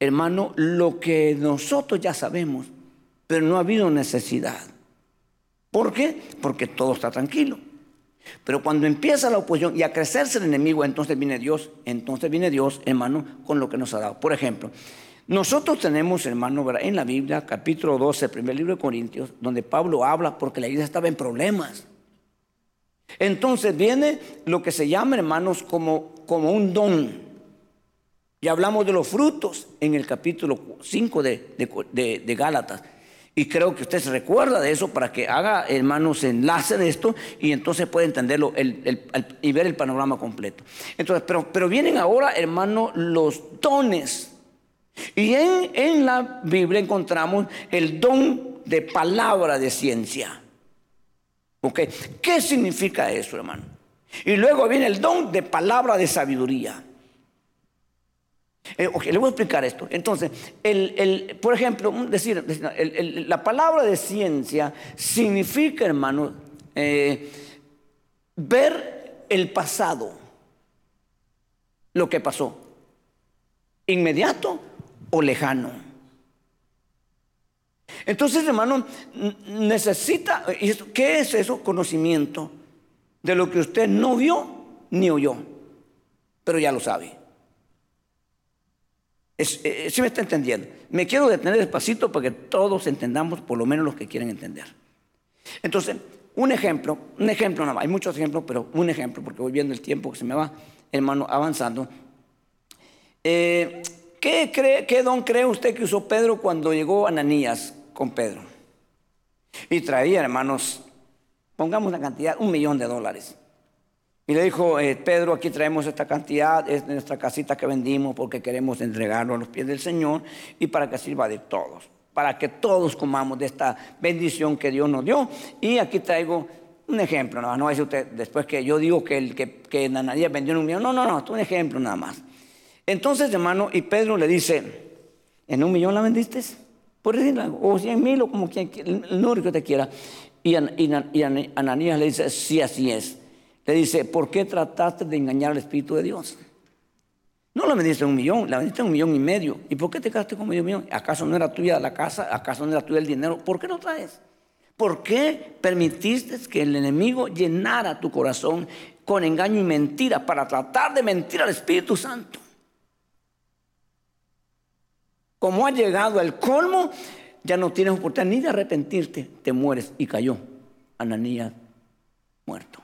Speaker 2: hermano, lo que nosotros ya sabemos, pero no ha habido necesidad. ¿Por qué? Porque todo está tranquilo. Pero cuando empieza la oposición y a crecerse el enemigo, entonces viene Dios, entonces viene Dios, hermano, con lo que nos ha dado. Por ejemplo, nosotros tenemos, hermano, en la Biblia, capítulo 12, primer libro de Corintios, donde Pablo habla porque la iglesia estaba en problemas. Entonces viene lo que se llama, hermanos, como, como un don. Y hablamos de los frutos en el capítulo 5 de, de Gálatas. Y creo que usted se recuerda de eso para que haga, hermanos, enlace de esto y entonces puede entenderlo y ver el panorama completo. Entonces, pero, pero vienen ahora, hermanos, los dones. Y en, en la Biblia encontramos el don de palabra de ciencia. ¿Ok? ¿Qué significa eso, hermano? Y luego viene el don de palabra de sabiduría. Eh, le voy a explicar esto. Entonces, el, por ejemplo, decir, la palabra de ciencia significa, hermano, eh, ver el pasado, lo que pasó, inmediato o lejano. Entonces, hermano, necesita, ¿qué es eso? Conocimiento de lo que usted no vio ni oyó, pero ya lo sabe. Si eh, ¿Sí me está entendiendo? Me quiero detener despacito para que todos entendamos, por lo menos los que quieren entender. Entonces, un ejemplo, un ejemplo nada más, hay muchos ejemplos, pero un ejemplo, porque voy viendo el tiempo que se me va, hermano, avanzando. Eh, ¿qué, cree, ¿Qué don cree usted que usó Pedro cuando llegó Ananías con Pedro? Y traía, hermanos, pongamos una cantidad, un millón de dólares. Y le dijo, eh, Pedro, aquí traemos esta cantidad, es nuestra casita que vendimos porque queremos entregarlo a los pies del Señor y para que sirva de todos, para que todos comamos de esta bendición que Dios nos dio. Y aquí traigo un ejemplo, no, no es usted, después que yo digo que, el, que, que vendió en un millón, no, no, no, es un ejemplo nada más. Entonces, hermano, y Pedro le dice, ¿en un millón la vendiste? Por decirlo, o cien mil, o como quien, el número que te quiera. Y, y, y Ananías le dice, sí, así es. Le dice, ¿por qué trataste de engañar al Espíritu de Dios? No la vendiste un millón, la vendiste un millón y medio. ¿Y por qué te quedaste con medio millón? ¿Acaso no era tuya la casa? ¿Acaso no era tuya el dinero? ¿Por qué no traes? ¿Por qué permitiste que el enemigo llenara tu corazón con engaño y mentira para tratar de mentir al Espíritu Santo? Como ha llegado el colmo, ya no tienes oportunidad ni de arrepentirte, te mueres y cayó Ananías muerto.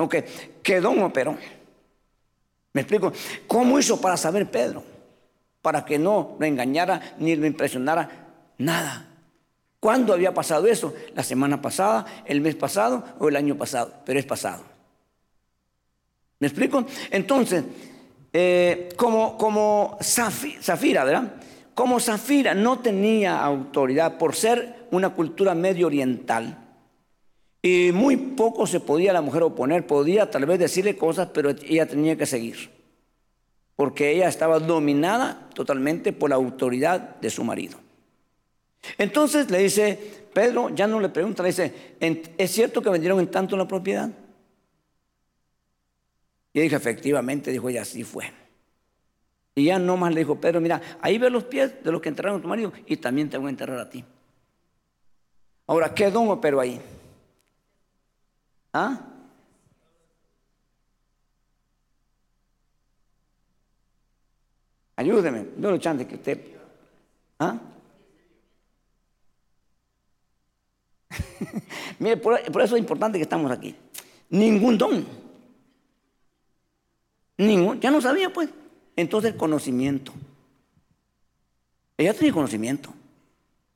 Speaker 2: Ok, ¿qué don operó? ¿Me explico? ¿Cómo hizo para saber Pedro? Para que no lo engañara ni lo impresionara nada. ¿Cuándo había pasado eso? La semana pasada, el mes pasado o el año pasado, pero es pasado. ¿Me explico? Entonces, eh, como, como Zafira, ¿verdad? Como Zafira no tenía autoridad por ser una cultura medio oriental, y muy poco se podía la mujer oponer, podía tal vez decirle cosas, pero ella tenía que seguir, porque ella estaba dominada totalmente por la autoridad de su marido. Entonces le dice, Pedro ya no le pregunta, le dice, ¿es cierto que vendieron en tanto la propiedad? Y dije, efectivamente, dijo ella, así fue. Y ya no más le dijo, Pedro, mira, ahí ve los pies de los que enterraron a tu marido y también te voy a enterrar a ti. Ahora, ¿qué don operó ahí? ¿Ah? Ayúdeme, no lo chante que usted. ¿Ah? (laughs) Mire, por, eso es importante que estamos aquí. Ningún don. Ningún, ya no sabía pues. Entonces el conocimiento. Ella tenía conocimiento.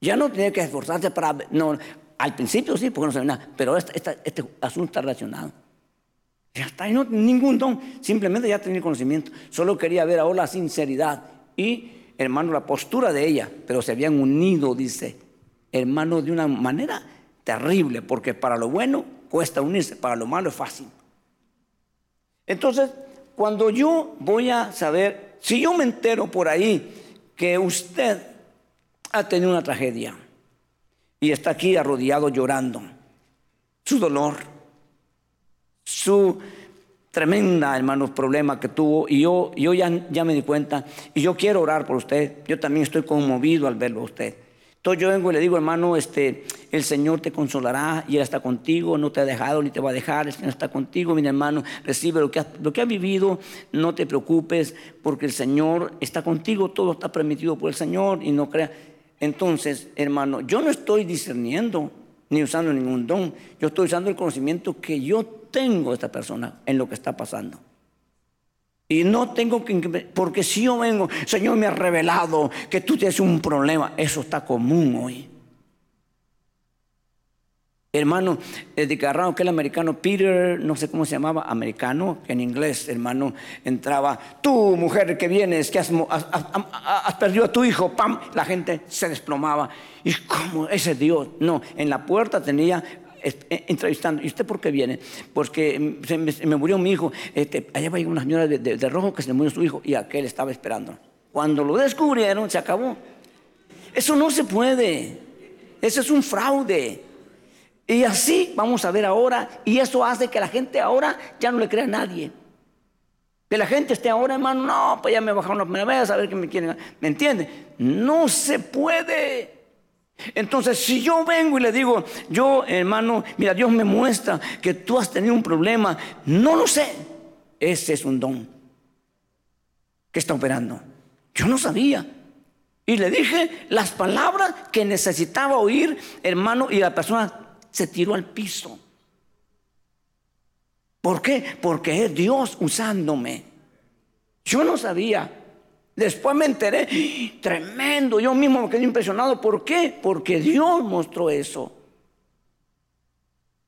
Speaker 2: Ya no tenía que esforzarse para... No, al principio sí, porque no sabía nada, pero este, asunto está relacionado. Ya está, no ningún don, simplemente ya tenía conocimiento. Solo quería ver ahora la sinceridad y, hermano, la postura de ella, pero se habían unido, dice, hermano, de una manera terrible, porque para lo bueno cuesta unirse, para lo malo es fácil. Entonces, cuando yo voy a saber, si yo me entero por ahí que usted ha tenido una tragedia y está aquí arrodillado llorando, su dolor, su tremenda, hermanos, problema que tuvo y yo, yo ya, ya me di cuenta y yo quiero orar por usted. Yo también estoy conmovido al verlo a usted. Entonces yo vengo y le digo, hermano, este, el Señor te consolará y Él está contigo, no te ha dejado ni te va a dejar, el Señor está contigo, mi hermano, recibe lo que has, lo que has vivido, no te preocupes, porque el Señor está contigo, todo está permitido por el Señor y no crea. Entonces, hermano, yo no estoy discerniendo ni usando ningún don, yo estoy usando el conocimiento que yo tengo de esta persona en lo que está pasando. Y no tengo que, porque si yo vengo, Señor me ha revelado que tú tienes un problema, eso está común hoy. Hermano, de Carrano, que el americano, Peter, no sé cómo se llamaba, americano, en inglés, hermano, entraba, tú mujer que vienes, que has, perdido a tu hijo, pam, la gente se desplomaba. ¿Y cómo? Ese Dios. No, en la puerta tenía eh, entrevistando. ¿Y usted por qué viene? Porque se me, murió mi hijo. Este, allá va una señora de, rojo que se murió su hijo y aquel estaba esperando. Cuando lo descubrieron, se acabó. Eso no se puede. Eso es un fraude. Y así vamos a ver ahora. Y eso hace que la gente ahora ya no le crea a nadie. Que la gente esté ahora, hermano, no, pues ya me bajaron la primera vez a ver qué me quieren. ¿Me entiende? No se puede. Entonces, si yo vengo y le digo, yo hermano, mira, Dios me muestra que tú has tenido un problema, no lo sé, ese es un don que está operando. Yo no sabía. Y le dije las palabras que necesitaba oír, hermano, y la persona se tiró al piso. ¿Por qué? Porque es Dios usándome. Yo no sabía. Después me enteré, tremendo, yo mismo me quedé impresionado. ¿Por qué? Porque Dios mostró eso.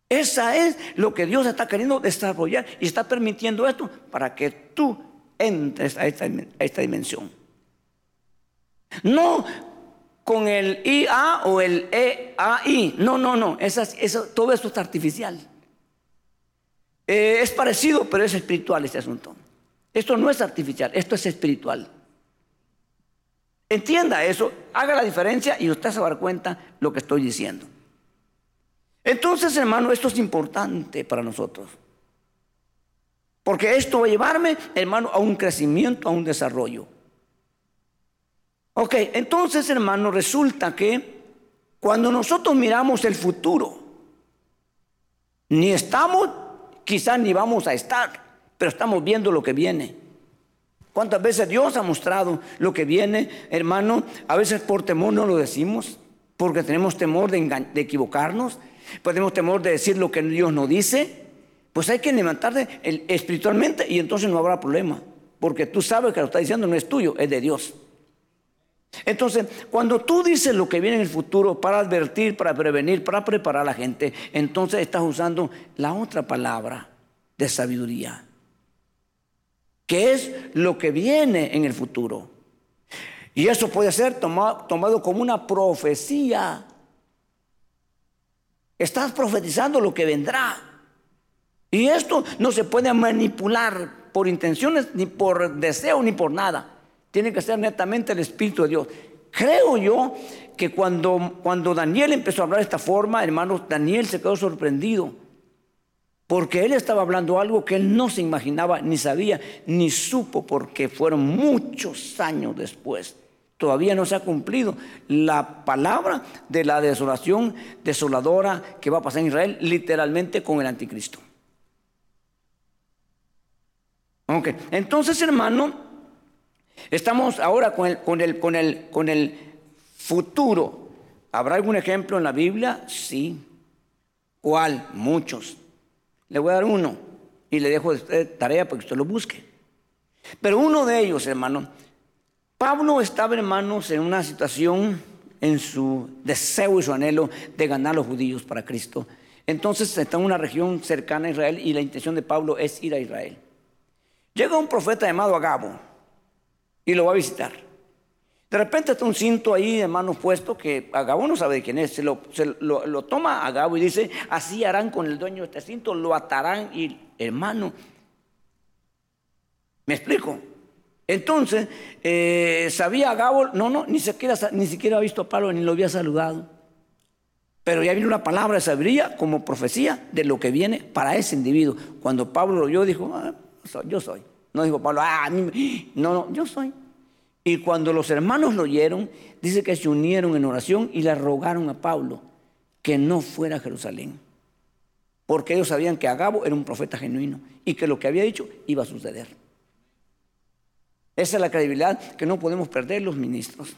Speaker 2: Esa es lo que Dios está queriendo desarrollar y está permitiendo esto para que tú entres a esta, dimensión. No con el IA o el EAI. No, no, no. todo eso es artificial. Eh, es parecido, pero es espiritual este asunto. Esto no es artificial, esto es espiritual. Entienda eso, haga la diferencia y usted se va a dar cuenta lo que estoy diciendo. Entonces, hermano, esto es importante para nosotros. Porque esto va a llevarme, hermano, a un crecimiento, a un desarrollo. Ok, entonces, hermano, resulta que cuando nosotros miramos el futuro, ni estamos, quizás ni vamos a estar, pero estamos viendo lo que viene. ¿Cuántas veces Dios ha mostrado lo que viene, hermano? A veces por temor no lo decimos, porque tenemos temor de, equivocarnos, pues tenemos temor de decir lo que Dios no dice. Pues hay que levantarse espiritualmente y entonces no habrá problema, porque tú sabes que lo está diciendo no es tuyo, es de Dios. Entonces, cuando tú dices lo que viene en el futuro para advertir, para prevenir, para preparar a la gente, entonces estás usando la otra palabra de sabiduría que es lo que viene en el futuro. Y eso puede ser tomado, como una profecía. Estás profetizando lo que vendrá. Y esto no se puede manipular por intenciones, ni por deseo, ni por nada. Tiene que ser netamente el Espíritu de Dios. Creo yo que cuando, cuando Daniel empezó a hablar de esta forma, hermanos, Daniel se quedó sorprendido. Porque él estaba hablando algo que él no se imaginaba, ni sabía, ni supo, porque fueron muchos años después. Todavía no se ha cumplido la palabra de la desolación desoladora que va a pasar en Israel, literalmente con el anticristo. Ok, entonces hermano, estamos ahora con el, con el, con el, con el futuro. ¿Habrá algún ejemplo en la Biblia? Sí. ¿Cuál? Muchos. Le voy a dar uno y le dejo de tarea para que usted lo busque. Pero uno de ellos, hermano, Pablo estaba, hermanos, en una situación en su deseo y su anhelo de ganar a los judíos para Cristo. Entonces está en una región cercana a Israel y la intención de Pablo es ir a Israel. Llega un profeta llamado Agabo y lo va a visitar. De repente está un cinto ahí, hermano, puesto que Agabo no sabe de quién es. Se lo, lo, toma Agabo y dice, así harán con el dueño de este cinto, lo atarán y, hermano, ¿me explico? Entonces, eh, sabía Agabo, no, no, ni siquiera, ni siquiera ha visto a Pablo ni lo había saludado. Pero ya vino una palabra de sabiduría como profecía de lo que viene para ese individuo. Cuando Pablo lo oyó, dijo, ah, yo soy. No dijo Pablo, ah, no, no, yo soy. Y cuando los hermanos lo oyeron, dice que se unieron en oración y le rogaron a Pablo que no fuera a Jerusalén. Porque ellos sabían que Agabo era un profeta genuino y que lo que había dicho iba a suceder. Esa es la credibilidad que no podemos perder los ministros.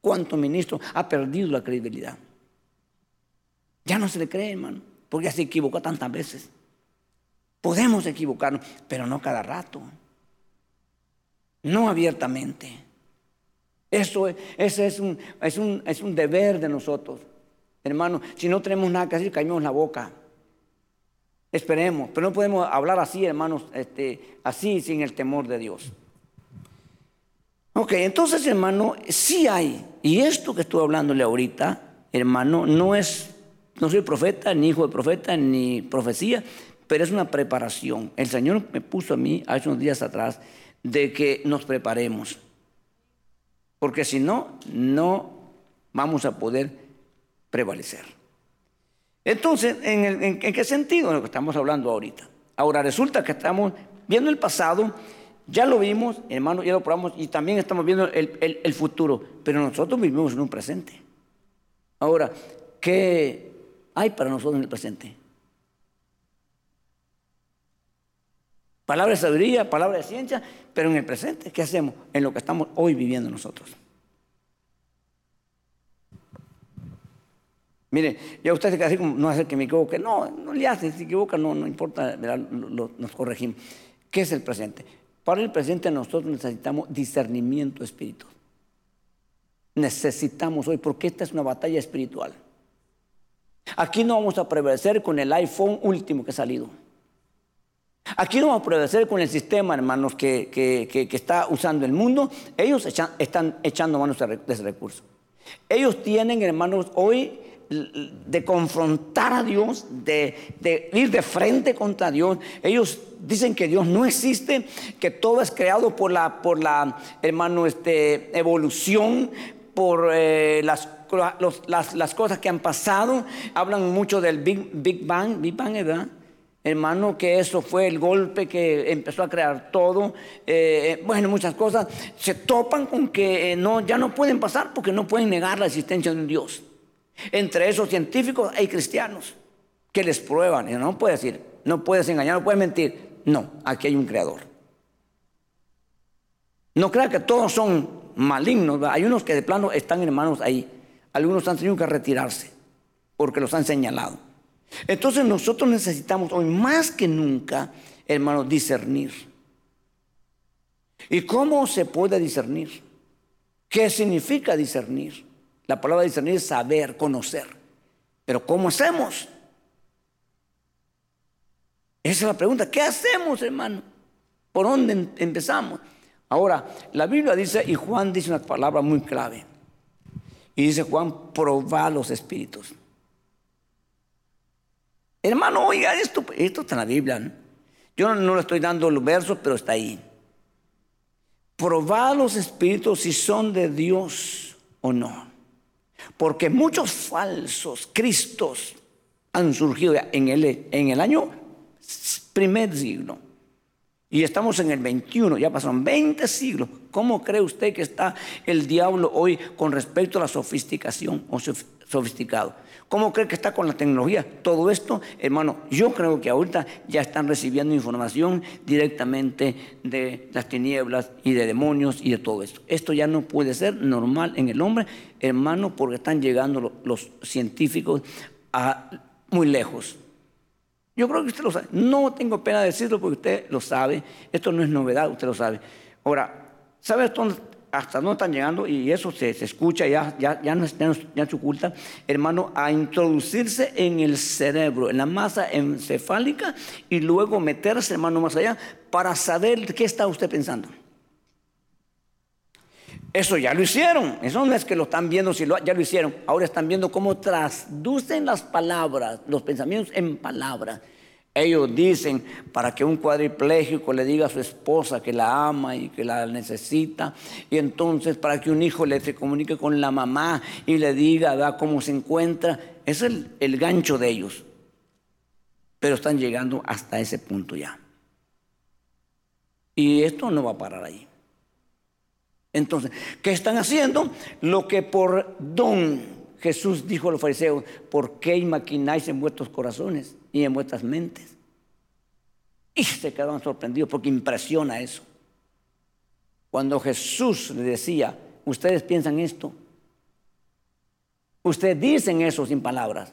Speaker 2: ¿Cuántos ministros ha perdido la credibilidad? Ya no se le cree, hermano, porque ya se equivocó tantas veces. Podemos equivocarnos, pero no cada rato. No abiertamente. Eso es un deber de nosotros. Hermano, si no tenemos nada que decir, caemos la boca. Esperemos, pero no podemos hablar así, hermanos, este, así sin el temor de Dios. Ok, entonces, hermano, sí hay, y esto que estoy hablándole ahorita, hermano, no es, no soy profeta, ni hijo de profeta, ni profecía, pero es una preparación. El Señor me puso a mí hace unos días atrás de que nos preparemos, porque si no, no vamos a poder prevalecer. Entonces, ¿en, en qué sentido? Estamos hablando ahorita. Ahora resulta que estamos viendo el pasado ya lo vimos, hermano, ya lo probamos y también estamos viendo el, futuro, pero nosotros vivimos en un presente. Ahora, ¿qué hay para nosotros en el presente? Palabra de sabiduría, palabra de ciencia, pero en el presente, ¿qué hacemos? En lo que estamos hoy viviendo nosotros. Mire, ya usted se queda así como, no hace que me equivoque. No, no le hace, si equivoca, no, no importa, nos corregimos. ¿Qué es el presente? Para el presente nosotros necesitamos discernimiento espiritual. Necesitamos hoy, porque esta es una batalla espiritual. Aquí no vamos a prevalecer con el iPhone último que ha salido. Aquí vamos a prevalecer con el sistema, hermanos, que, está usando el mundo. Ellos están echando manos de ese recurso. Ellos tienen, hermanos, hoy de confrontar a Dios, de, ir de frente contra Dios. Ellos dicen que Dios no existe, que todo es creado por la, por la hermano, este, evolución, por eh, las, las, cosas que han pasado. Hablan mucho del Big, Big Bang, Big Bang, ¿verdad? Hermano, que eso fue el golpe que empezó a crear todo. Eh, bueno, muchas cosas se topan con que eh, no, ya no pueden pasar porque no pueden negar la existencia de un Dios. Entre esos científicos hay cristianos que les prueban. No puedes decir, no puedes engañar, no puedes mentir. No, aquí hay un creador. No crea que todos son malignos. Hay unos que de plano están hermanos ahí. Algunos han tenido que retirarse porque los han señalado. Entonces nosotros necesitamos hoy más que nunca, hermanos, discernir. ¿Y cómo se puede discernir? ¿Qué significa discernir? La palabra discernir es saber, conocer. Pero ¿cómo hacemos? Esa es la pregunta. ¿Qué hacemos, hermano? ¿Por dónde em-, empezamos? Ahora, la Biblia dice, y Juan dice una palabra muy clave. Y dice Juan, probar los espíritus. Hermano, oiga, esto, esto está en la Biblia. Yo no, le estoy dando los versos, pero está ahí. Probar los espíritus si son de Dios o no. Porque muchos falsos cristos han surgido en el, en el año primer siglo. Y estamos en el 21, ya pasaron 20 siglos. ¿Cómo cree usted que está el diablo hoy con respecto a la sofisticación o sofisticado? ¿Cómo cree que está con la tecnología? Todo esto, hermano, yo creo que ahorita ya están recibiendo información directamente de las tinieblas y de demonios y de todo esto. Esto ya no puede ser normal en el hombre, hermano, porque están llegando los científicos a muy lejos. Yo creo que usted lo sabe. No tengo pena de decirlo porque usted lo sabe. Esto no es novedad, usted lo sabe. Ahora, ¿sabe dónde hasta no están llegando, y eso se, escucha, ya, ya, ya, no, ya, se oculta, hermano, a introducirse en el cerebro, en la masa encefálica, y luego meterse, hermano, más allá, para saber qué está usted pensando. Eso ya lo hicieron. Eso no es que lo están viendo si ya lo hicieron. Ahora están viendo cómo traducen las palabras, los pensamientos en palabras. Ellos dicen para que un cuadripléjico le diga a su esposa que la ama y que la necesita. Y entonces para que un hijo le se comunique con la mamá y le diga cómo se encuentra. Es el, el gancho de ellos. Pero están llegando hasta ese punto ya. Y esto no va a parar ahí. Entonces, ¿qué están haciendo? Lo que por don Jesús dijo a los fariseos, ¿por qué maquináis en vuestros corazones y en vuestras mentes? Y se quedaron sorprendidos porque impresiona eso. Cuando Jesús le decía, ustedes piensan esto, ustedes dicen eso sin palabras.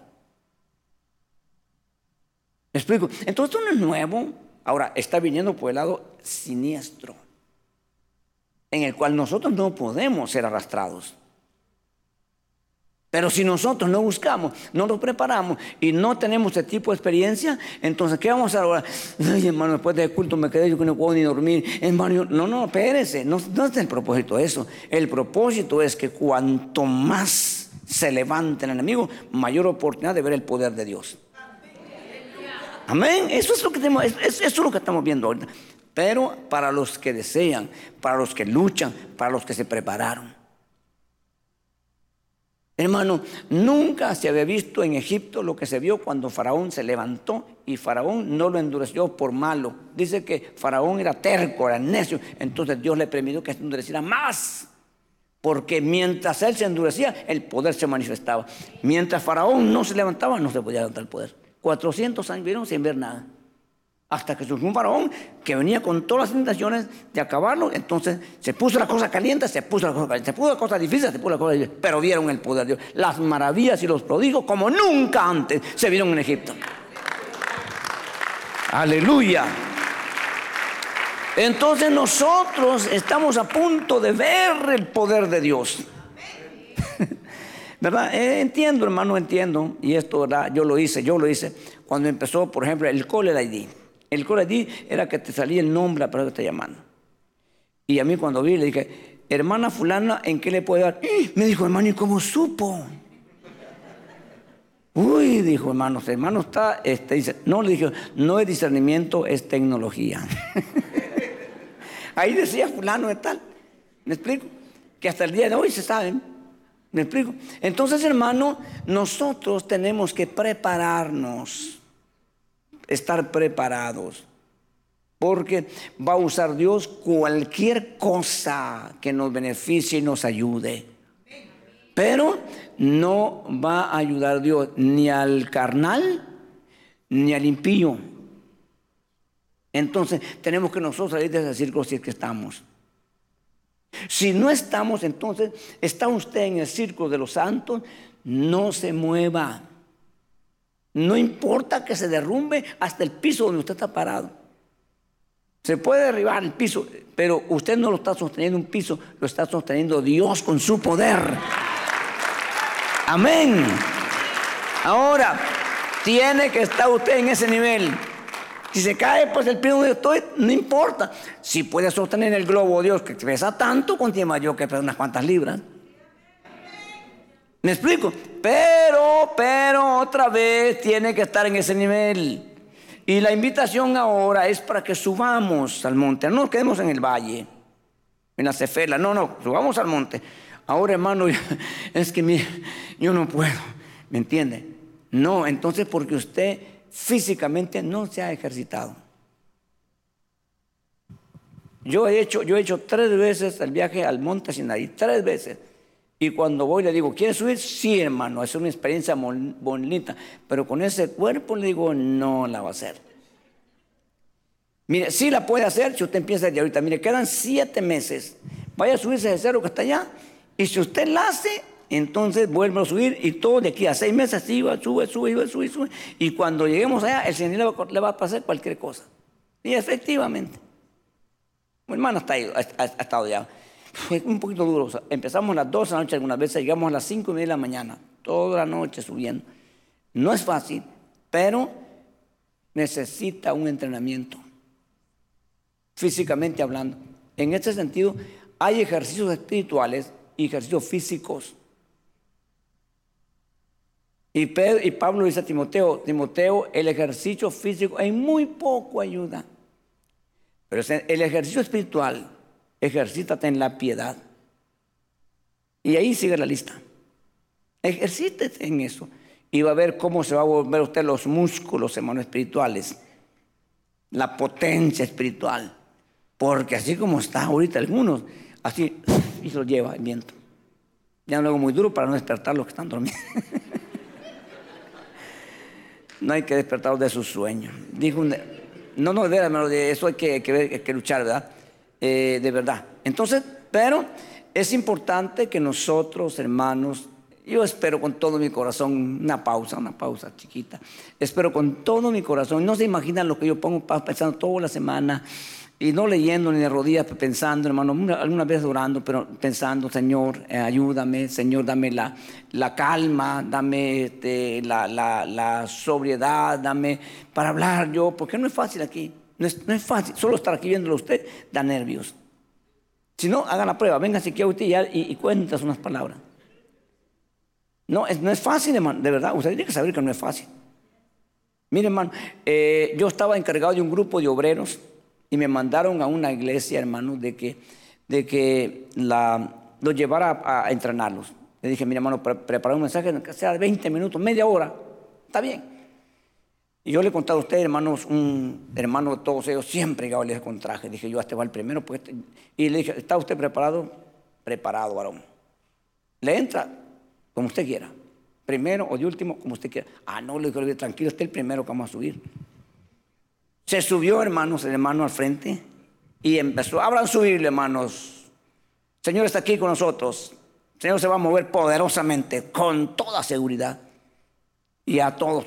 Speaker 2: ¿Me explico? Entonces esto no es nuevo. Ahora, está viniendo por el lado siniestro en el cual nosotros no podemos ser arrastrados. Pero si nosotros no buscamos, no nos preparamos y no tenemos este tipo de experiencia, entonces ¿qué vamos a hacer ahora? Ay, hermano, después del culto me quedé yo que no puedo ni dormir. Hermano, no, no, espérese, no, no es el propósito eso. El propósito es que cuanto más se levante el enemigo, mayor oportunidad de ver el poder de Dios. Amén. Eso es lo que tenemos, eso es lo que estamos viendo ahorita pero para los que desean, para los que luchan, para los que se prepararon. Hermano, nunca se había visto en Egipto lo que se vio cuando Faraón se levantó y Faraón no lo endureció por malo. Dice que Faraón era terco, era necio, entonces Dios le permitió que se endureciera más. Porque mientras él se endurecía, el poder se manifestaba. Mientras Faraón no se levantaba, no se podía levantar el poder. 400 años vieron sin ver nada. Hasta que surgió un faraón que venía con todas las intenciones de acabarlo. Entonces se puso la cosa caliente, se puso la cosa caliente, se puso la cosa difícil, se puso la cosa difícil. Pero vieron el poder de Dios. Las maravillas y los prodigios como nunca antes se vieron en Egipto. Aleluya. Entonces nosotros estamos a punto de ver el poder de Dios. (laughs) ¿Verdad? Eh, entiendo, hermano, entiendo. Y esto, ¿verdad? Yo lo hice, yo lo hice. Cuando empezó, por ejemplo, el Cole ID. El Core era que te salía el nombre la persona que te llamando. Y a mí cuando vi le dije, hermana fulana, ¿en qué le puedo dar? Me dijo, hermano, ¿y cómo supo? Uy, dijo, hermano, hermano está, este, dice, no, le dije, no es discernimiento, es tecnología. (laughs) Ahí decía fulano de tal. ¿Me explico? Que hasta el día de hoy se saben. ¿Me explico? Entonces, hermano, nosotros tenemos que prepararnos estar preparados. Porque va a usar Dios cualquier cosa que nos beneficie y nos ayude. Pero no va a ayudar Dios ni al carnal ni al impío. Entonces tenemos que nosotros salir de ese círculo si es que estamos. Si no estamos, entonces está usted en el círculo de los santos, no se mueva. No importa que se derrumbe hasta el piso donde usted está parado. Se puede derribar el piso, pero usted no lo está sosteniendo un piso, lo está sosteniendo Dios con su poder. Amén. Ahora, tiene que estar usted en ese nivel. Si se cae, pues el piso donde estoy, no importa. Si puede sostener el globo Dios que pesa tanto, contiene yo que pesa unas cuantas libras. ¿Me explico? Pero, pero otra vez tiene que estar en ese nivel. Y la invitación ahora es para que subamos al monte. No nos quedemos en el valle, en la cefela. No, no, subamos al monte. Ahora, hermano, (laughs) es que yo no puedo. ¿Me entiende? No, entonces porque usted físicamente no se ha ejercitado. Yo he hecho, yo he hecho tres veces el viaje al monte Sinaí, tres veces. Y cuando voy le digo, ¿quieres subir? Sí, hermano, es una experiencia bonita. Pero con ese cuerpo le digo, no la va a hacer. Mire, sí la puede hacer si usted empieza de ahorita. Mire, quedan siete meses. Vaya a subirse de cero que está allá. Y si usted la hace, entonces vuelve a subir y todo de aquí a seis meses sube, sube, sube, sube, sube. Y cuando lleguemos allá, el Señor le va, a pasar cualquier cosa. Y efectivamente. Mi hermano está ahí, ha estado ya fue un poquito duro. empezamos a las 12 de la noche algunas veces, llegamos a las 5 y media de la mañana, toda la noche subiendo. No es fácil, pero necesita un entrenamiento, físicamente hablando. En este sentido, hay ejercicios espirituales y ejercicios físicos. Y, Pedro, y Pablo dice a Timoteo, Timoteo, el ejercicio físico en muy poco ayuda. Pero el ejercicio espiritual, ejercítate en la piedad. Y ahí sigue la lista. Ejercítese en eso. Y va a ver cómo se va a volver usted los músculos, hermanos, espirituales. La potencia espiritual. Porque así como está ahorita algunos, así, y se lo lleva el viento. Ya no hago muy duro para no despertar los que están dormidos. (laughs) no hay que despertarlos de su sueño. Dijo no, no, de eso hay que, que, luchar, ¿verdad? Eh, de verdad. Entonces, pero es importante que nosotros, hermanos, yo espero con todo mi corazón, una pausa, una pausa chiquita. Espero con todo mi corazón. No se imaginan lo que yo pongo pensando toda la semana y no leyendo ni de rodillas, pensando, hermano, algunas veces orando, pero pensando, Señor, eh, ayúdame, Señor, dame la, la calma, dame este, la, la, sobriedad, dame para hablar yo, porque no es fácil aquí, no es, no es fácil, solo estar aquí viéndolo usted da nervios. Si no, hagan la prueba, venga aquí a usted y, y, cuentas unas palabras. No es, no es fácil, hermano, de verdad, usted tiene que saber que no es fácil. Mire, hermano, eh, yo estaba encargado de un grupo de obreros y me mandaron a una iglesia, hermano, de que, de que la, los llevara a, entrenarlos. Le dije, mira, hermano, prepara un mensaje que sea de 20 minutos, media hora. Está bien. Y yo le he contado a ustedes, hermanos, un hermano de todos ellos, siempre llegaba les con traje. Dije, yo, este va el primero. Pues este". Y le dije, ¿está usted preparado? Preparado, varón. Le entra como usted quiera. Primero o de último, como usted quiera. Ah, no, le dije, tranquilo, este es el primero que vamos a subir. Se subió, hermanos, el hermano al frente y empezó, abran subirle, hermanos. Señor está aquí con nosotros. El Señor se va a mover poderosamente, con toda seguridad. Y a todos,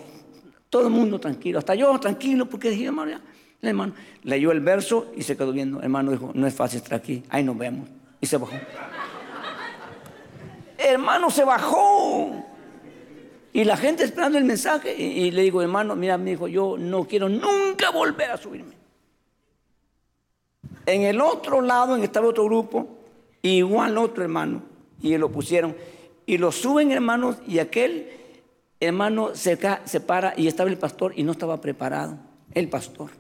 Speaker 2: todo el mundo tranquilo, hasta yo tranquilo, porque dije, hermano, el hermano leyó el verso y se quedó viendo. El hermano dijo, no es fácil estar aquí, ahí nos vemos. Y se bajó. hermano se bajó. Y la gente esperando el mensaje. Y, le digo, hermano, mira, me dijo, yo no quiero nunca volver a subirme. En el otro lado, en estaba otro grupo, igual otro hermano, y lo pusieron. Y lo suben, hermanos, y aquel hermano se, se para y estaba el pastor y no estaba preparado, el pastor.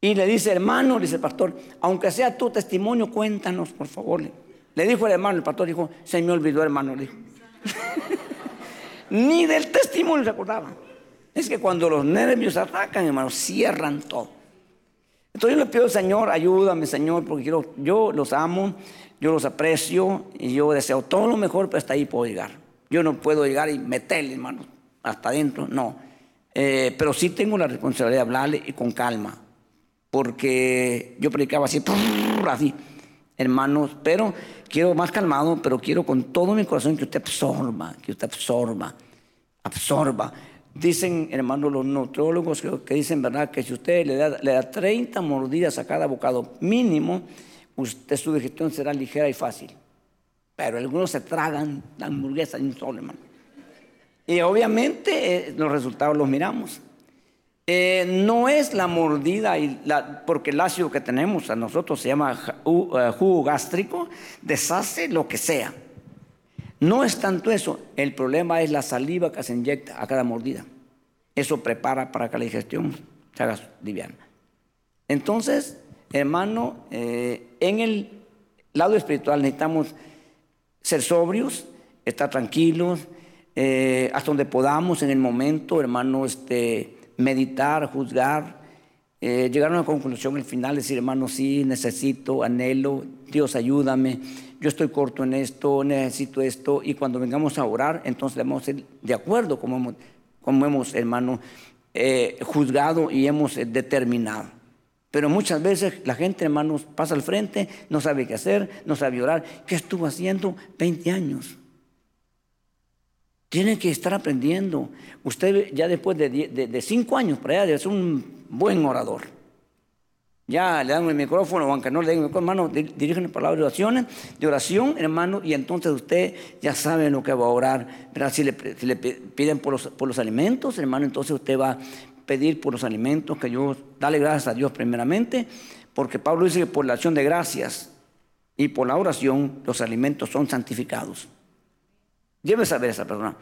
Speaker 2: Y le dice, hermano, le dice el pastor, aunque sea tu testimonio, cuéntanos, por favor. Le dijo el hermano, el pastor dijo, se me olvidó, hermano, le dijo. (laughs) Ni del testimonio se acordaba. Es que cuando los nervios atacan, hermano, cierran todo. Entonces yo le pido, Señor, ayúdame, Señor, porque yo los amo, yo los aprecio y yo deseo todo lo mejor, pero hasta ahí puedo llegar. Yo no puedo llegar y meterle, hermano, hasta adentro, no. Eh, pero sí tengo la responsabilidad de hablarle y con calma, porque yo predicaba así, así, hermanos, pero quiero más calmado, pero quiero con todo mi corazón que usted absorba, que usted absorba, absorba. Dicen, hermanos, los nutriólogos que, dicen, ¿verdad? Que si usted le da, le da 30 mordidas a cada bocado mínimo, usted su digestión será ligera y fácil. Pero algunos se tragan la hamburguesa de un solo, hermano. Y obviamente eh, los resultados los miramos. Eh, no es la mordida, y la, porque el ácido que tenemos a nosotros se llama eh, jugo gástrico, deshace lo que sea. No es tanto eso, el problema es la saliva que se inyecta a cada mordida. Eso prepara para que la digestión se haga liviana. Entonces, hermano, en el lado espiritual necesitamos ser sobrios, estar tranquilos, hasta donde podamos en el momento, hermano, este meditar, juzgar, eh, llegar a una conclusión al final, decir, hermano, sí, necesito, anhelo, Dios ayúdame, yo estoy corto en esto, necesito esto, y cuando vengamos a orar, entonces vamos a ser de acuerdo como hemos, como hemos hermano, eh, juzgado y hemos eh, determinado. Pero muchas veces la gente, hermanos, pasa al frente, no sabe qué hacer, no sabe orar. ¿Qué estuvo haciendo 20 años? Tiene que estar aprendiendo. Usted ya después de, cinco años para allá ser un buen orador. Ya le dan el micrófono, aunque no le den el micrófono, hermano, dirigen palabras de oración, de oración, hermano, y entonces usted ya sabe lo que va a orar. Si le, piden por los, alimentos, hermano, entonces usted va pedir por los alimentos, que yo, dale gracias a Dios primeramente, porque Pablo dice que por la acción de gracias, y por la oración los alimentos son santificados. Debe saber esa persona.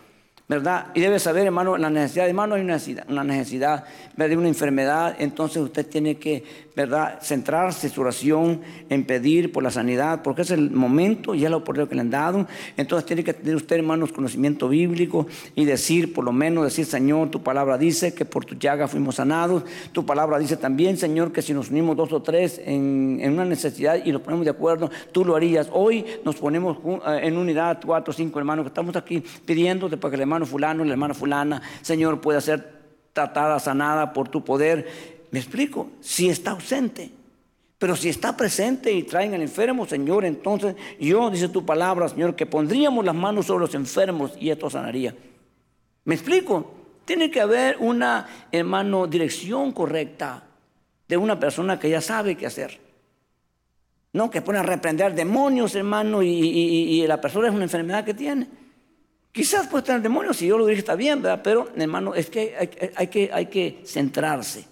Speaker 2: ¿Verdad? Y debe saber, hermano, la necesidad, hermano, hay una necesidad, una necesidad de una enfermedad, entonces usted tiene que, ¿verdad?, centrarse su oración en pedir por la sanidad, porque es el momento, ya la oportunidad que le han dado, entonces tiene que tener usted, hermanos, conocimiento bíblico y decir, por lo menos, decir, Señor, tu palabra dice que por tu llaga fuimos sanados, tu palabra dice también, Señor, que si nos unimos dos o tres en, en una necesidad y nos ponemos de acuerdo, tú lo harías. Hoy nos ponemos eh, en unidad, cuatro o cinco hermanos, que estamos aquí pidiendo para que el hermano hermano fulano, la hermana fulana, Señor, pueda ser tratada, sanada por tu poder. Me explico, si está ausente. Pero si está presente y traen al enfermo, Señor, entonces yo, dice tu palabra, Señor, que pondríamos las manos sobre los enfermos y esto sanaría. ¿Me explico? Tiene que haber una, hermano, dirección correcta de una persona que ya sabe qué hacer. No que pone a reprender demonios, hermano, y, y la persona es una enfermedad que tiene. Quizás puede tener demonios, si yo lo dije está bien, ¿verdad? Pero, hermano, es que hay, que hay que centrarse.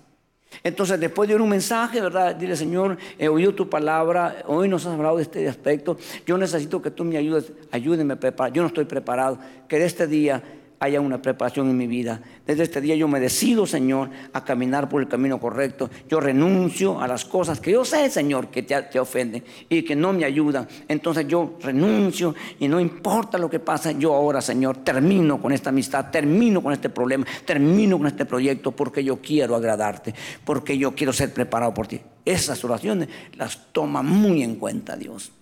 Speaker 2: Entonces, después de un mensaje, ¿verdad? Dile, Señor, he oído tu palabra, hoy nos has hablado de este aspecto, yo necesito que tú me ayudes, ayúdeme a preparar, yo no estoy preparado, que de este día haya una preparación en mi vida. Desde este día yo me decido, Señor, a caminar por el camino correcto. Yo renuncio a las cosas que yo sé, Señor, que te, te ofenden y que no me ayudan. Entonces yo renuncio y no importa lo que pasa, yo ahora, Señor, termino con esta amistad, termino con este problema, termino con este proyecto porque yo quiero agradarte, porque yo quiero ser preparado por ti. Esas oraciones las toma muy en cuenta Dios.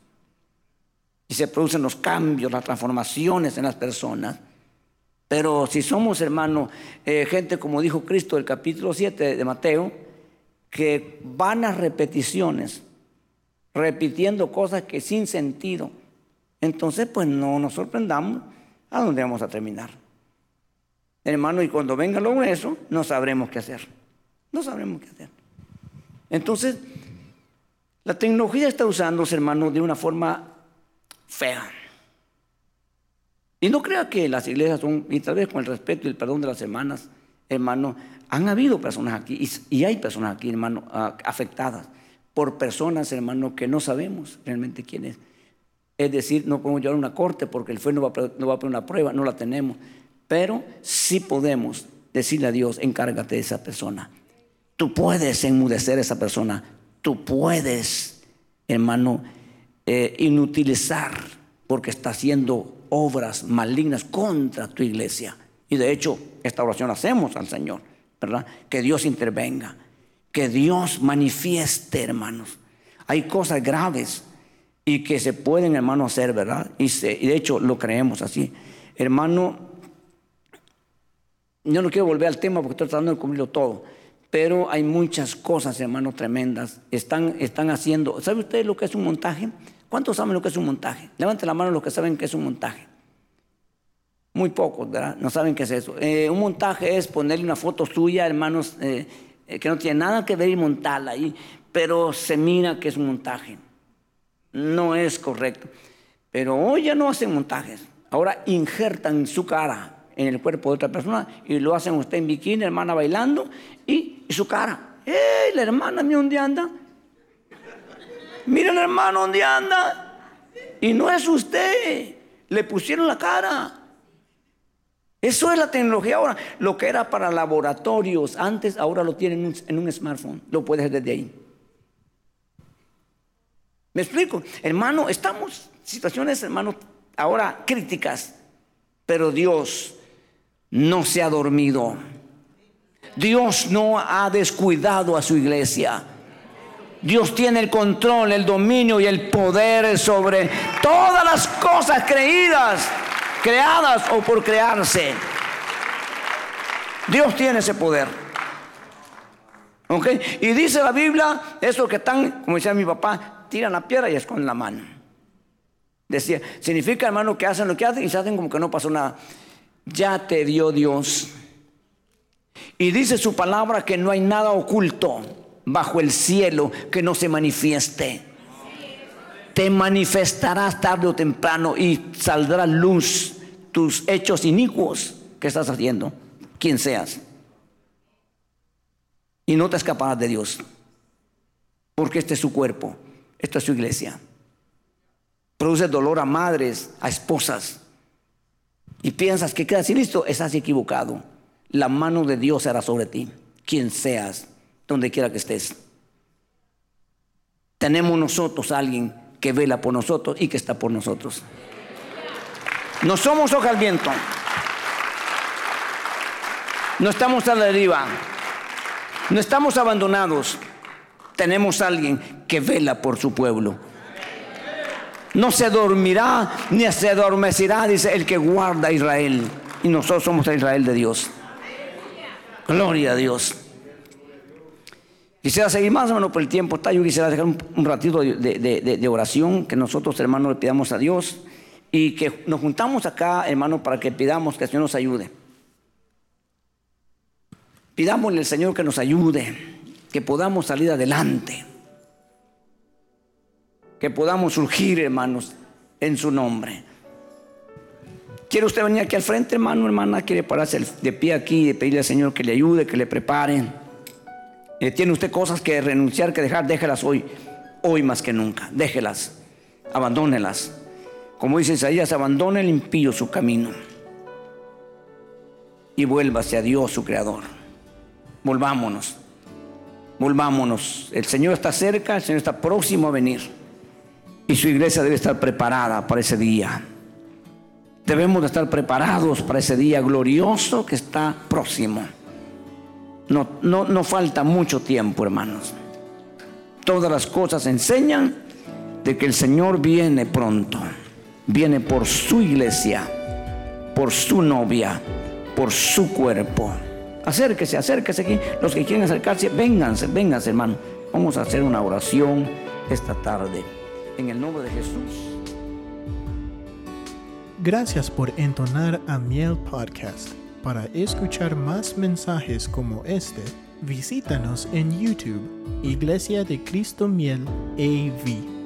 Speaker 2: Y se producen los cambios, las transformaciones en las personas. Pero si somos, hermano, eh, gente como dijo Cristo el capítulo 7 de Mateo, que van a repeticiones, repitiendo cosas que sin sentido, entonces pues no nos sorprendamos a dónde vamos a terminar. Hermano, y cuando venga lo eso, no sabremos qué hacer. No sabremos qué hacer. Entonces, la tecnología está usándose, hermano, de una forma fea. Y no crea que las iglesias son, y tal vez con el respeto y el perdón de las hermanas, hermano, han habido personas aquí, y, hay personas aquí, hermano, afectadas por personas, hermano, que no sabemos realmente quién es. Es decir, no podemos llevar una corte porque el juez no va, a, no va a poner una prueba, no la tenemos. Pero sí podemos decirle a Dios, encárgate de esa persona. Tú puedes enmudecer a esa persona. Tú puedes, hermano, eh, inutilizar porque está haciendo obras malignas contra tu iglesia. Y de hecho, esta oración hacemos al Señor, ¿verdad? Que Dios intervenga, que Dios manifieste, hermanos. Hay cosas graves y que se pueden, hermano, hacer, ¿verdad? Y, de hecho lo creemos así. Hermano, yo no quiero volver al tema porque estoy tratando de cubrirlo todo, pero hay muchas cosas, hermano, tremendas. Están, están haciendo, ¿sabe usted lo que es un montaje? ¿Cuántos saben lo que es un montaje? Levante la mano los que saben que es un montaje. Muy pocos, ¿verdad? No saben qué es eso. Eh, un montaje es ponerle una foto suya, hermanos, eh, eh, que no tiene nada que ver y montarla ahí, pero se mira que es un montaje. No es correcto. Pero hoy ya no hacen montajes. Ahora injertan su cara en el cuerpo de otra persona y lo hacen usted en bikini, hermana bailando y, su cara. ¡Eh, la hermana mía dónde anda! Miren hermano, ¿dónde anda? Y no es usted. Le pusieron la cara. Eso es la tecnología ahora. Lo que era para laboratorios antes, ahora lo tienen en un smartphone. Lo puedes desde ahí. ¿Me explico? Hermano, estamos en situaciones, hermano, ahora críticas. Pero Dios no se ha dormido. Dios no ha descuidado a su iglesia. Dios tiene el control, el dominio y el poder sobre todas las cosas creídas, creadas o por crearse. Dios tiene ese poder. ¿Ok? Y dice la Biblia, eso que están, como decía mi papá, tiran la piedra y esconden la mano. Decía, significa hermano que hacen lo que hacen y se hacen como que no pasó nada. Ya te dio Dios. Y dice su palabra que no hay nada oculto bajo el cielo que no se manifieste. Te manifestarás tarde o temprano y saldrá luz tus hechos inicuos que estás haciendo, quien seas. Y no te escaparás de Dios, porque este es su cuerpo, esta es su iglesia. produce dolor a madres, a esposas. Y piensas que queda así listo, estás equivocado. La mano de Dios será sobre ti, quien seas, donde quiera que estés. Tenemos nosotros a alguien que vela por nosotros y que está por nosotros. No somos hoja al viento. No estamos a la deriva. No estamos abandonados. Tenemos a alguien que vela por su pueblo. No se dormirá ni se adormecerá, dice el que guarda a Israel. Y nosotros somos el Israel de Dios. Gloria a Dios. Quisiera seguir más, hermano, por el tiempo está. Yo quisiera dejar un, ratito de, oración que nosotros, hermanos, le pidamos a Dios y que nos juntamos acá, hermano, para que pidamos que el Señor nos ayude. Pidámosle al Señor que nos ayude, que podamos salir adelante, que podamos surgir, hermanos, en su nombre. ¿Quiere usted venir aquí al frente, hermano, hermana? ¿Quiere pararse de pie aquí y pedirle al Señor que le ayude, que le prepare? Eh, ¿Tiene usted cosas que renunciar, que dejar? Déjelas hoy, hoy más que nunca. Déjelas, abandónelas. Como dice Isaías, abandone el impío su camino y vuélvase a Dios su creador. Volvámonos, volvámonos. El Señor está cerca, el Señor está próximo a venir. Y su iglesia debe estar preparada para ese día. Debemos de estar preparados para ese día glorioso que está próximo. No, no, no falta mucho tiempo, hermanos. Todas las cosas enseñan de que el Señor viene pronto. Viene por su iglesia, por su novia, por su cuerpo. Acérquese, acérquese aquí. Los que quieren acercarse, vénganse, vénganse, hermano. Vamos a hacer una oración esta tarde. En el nombre de Jesús.
Speaker 1: Gracias por entonar a Miel Podcast. Para escuchar más mensajes como este, visítanos en YouTube, Iglesia de Cristo Miel AV.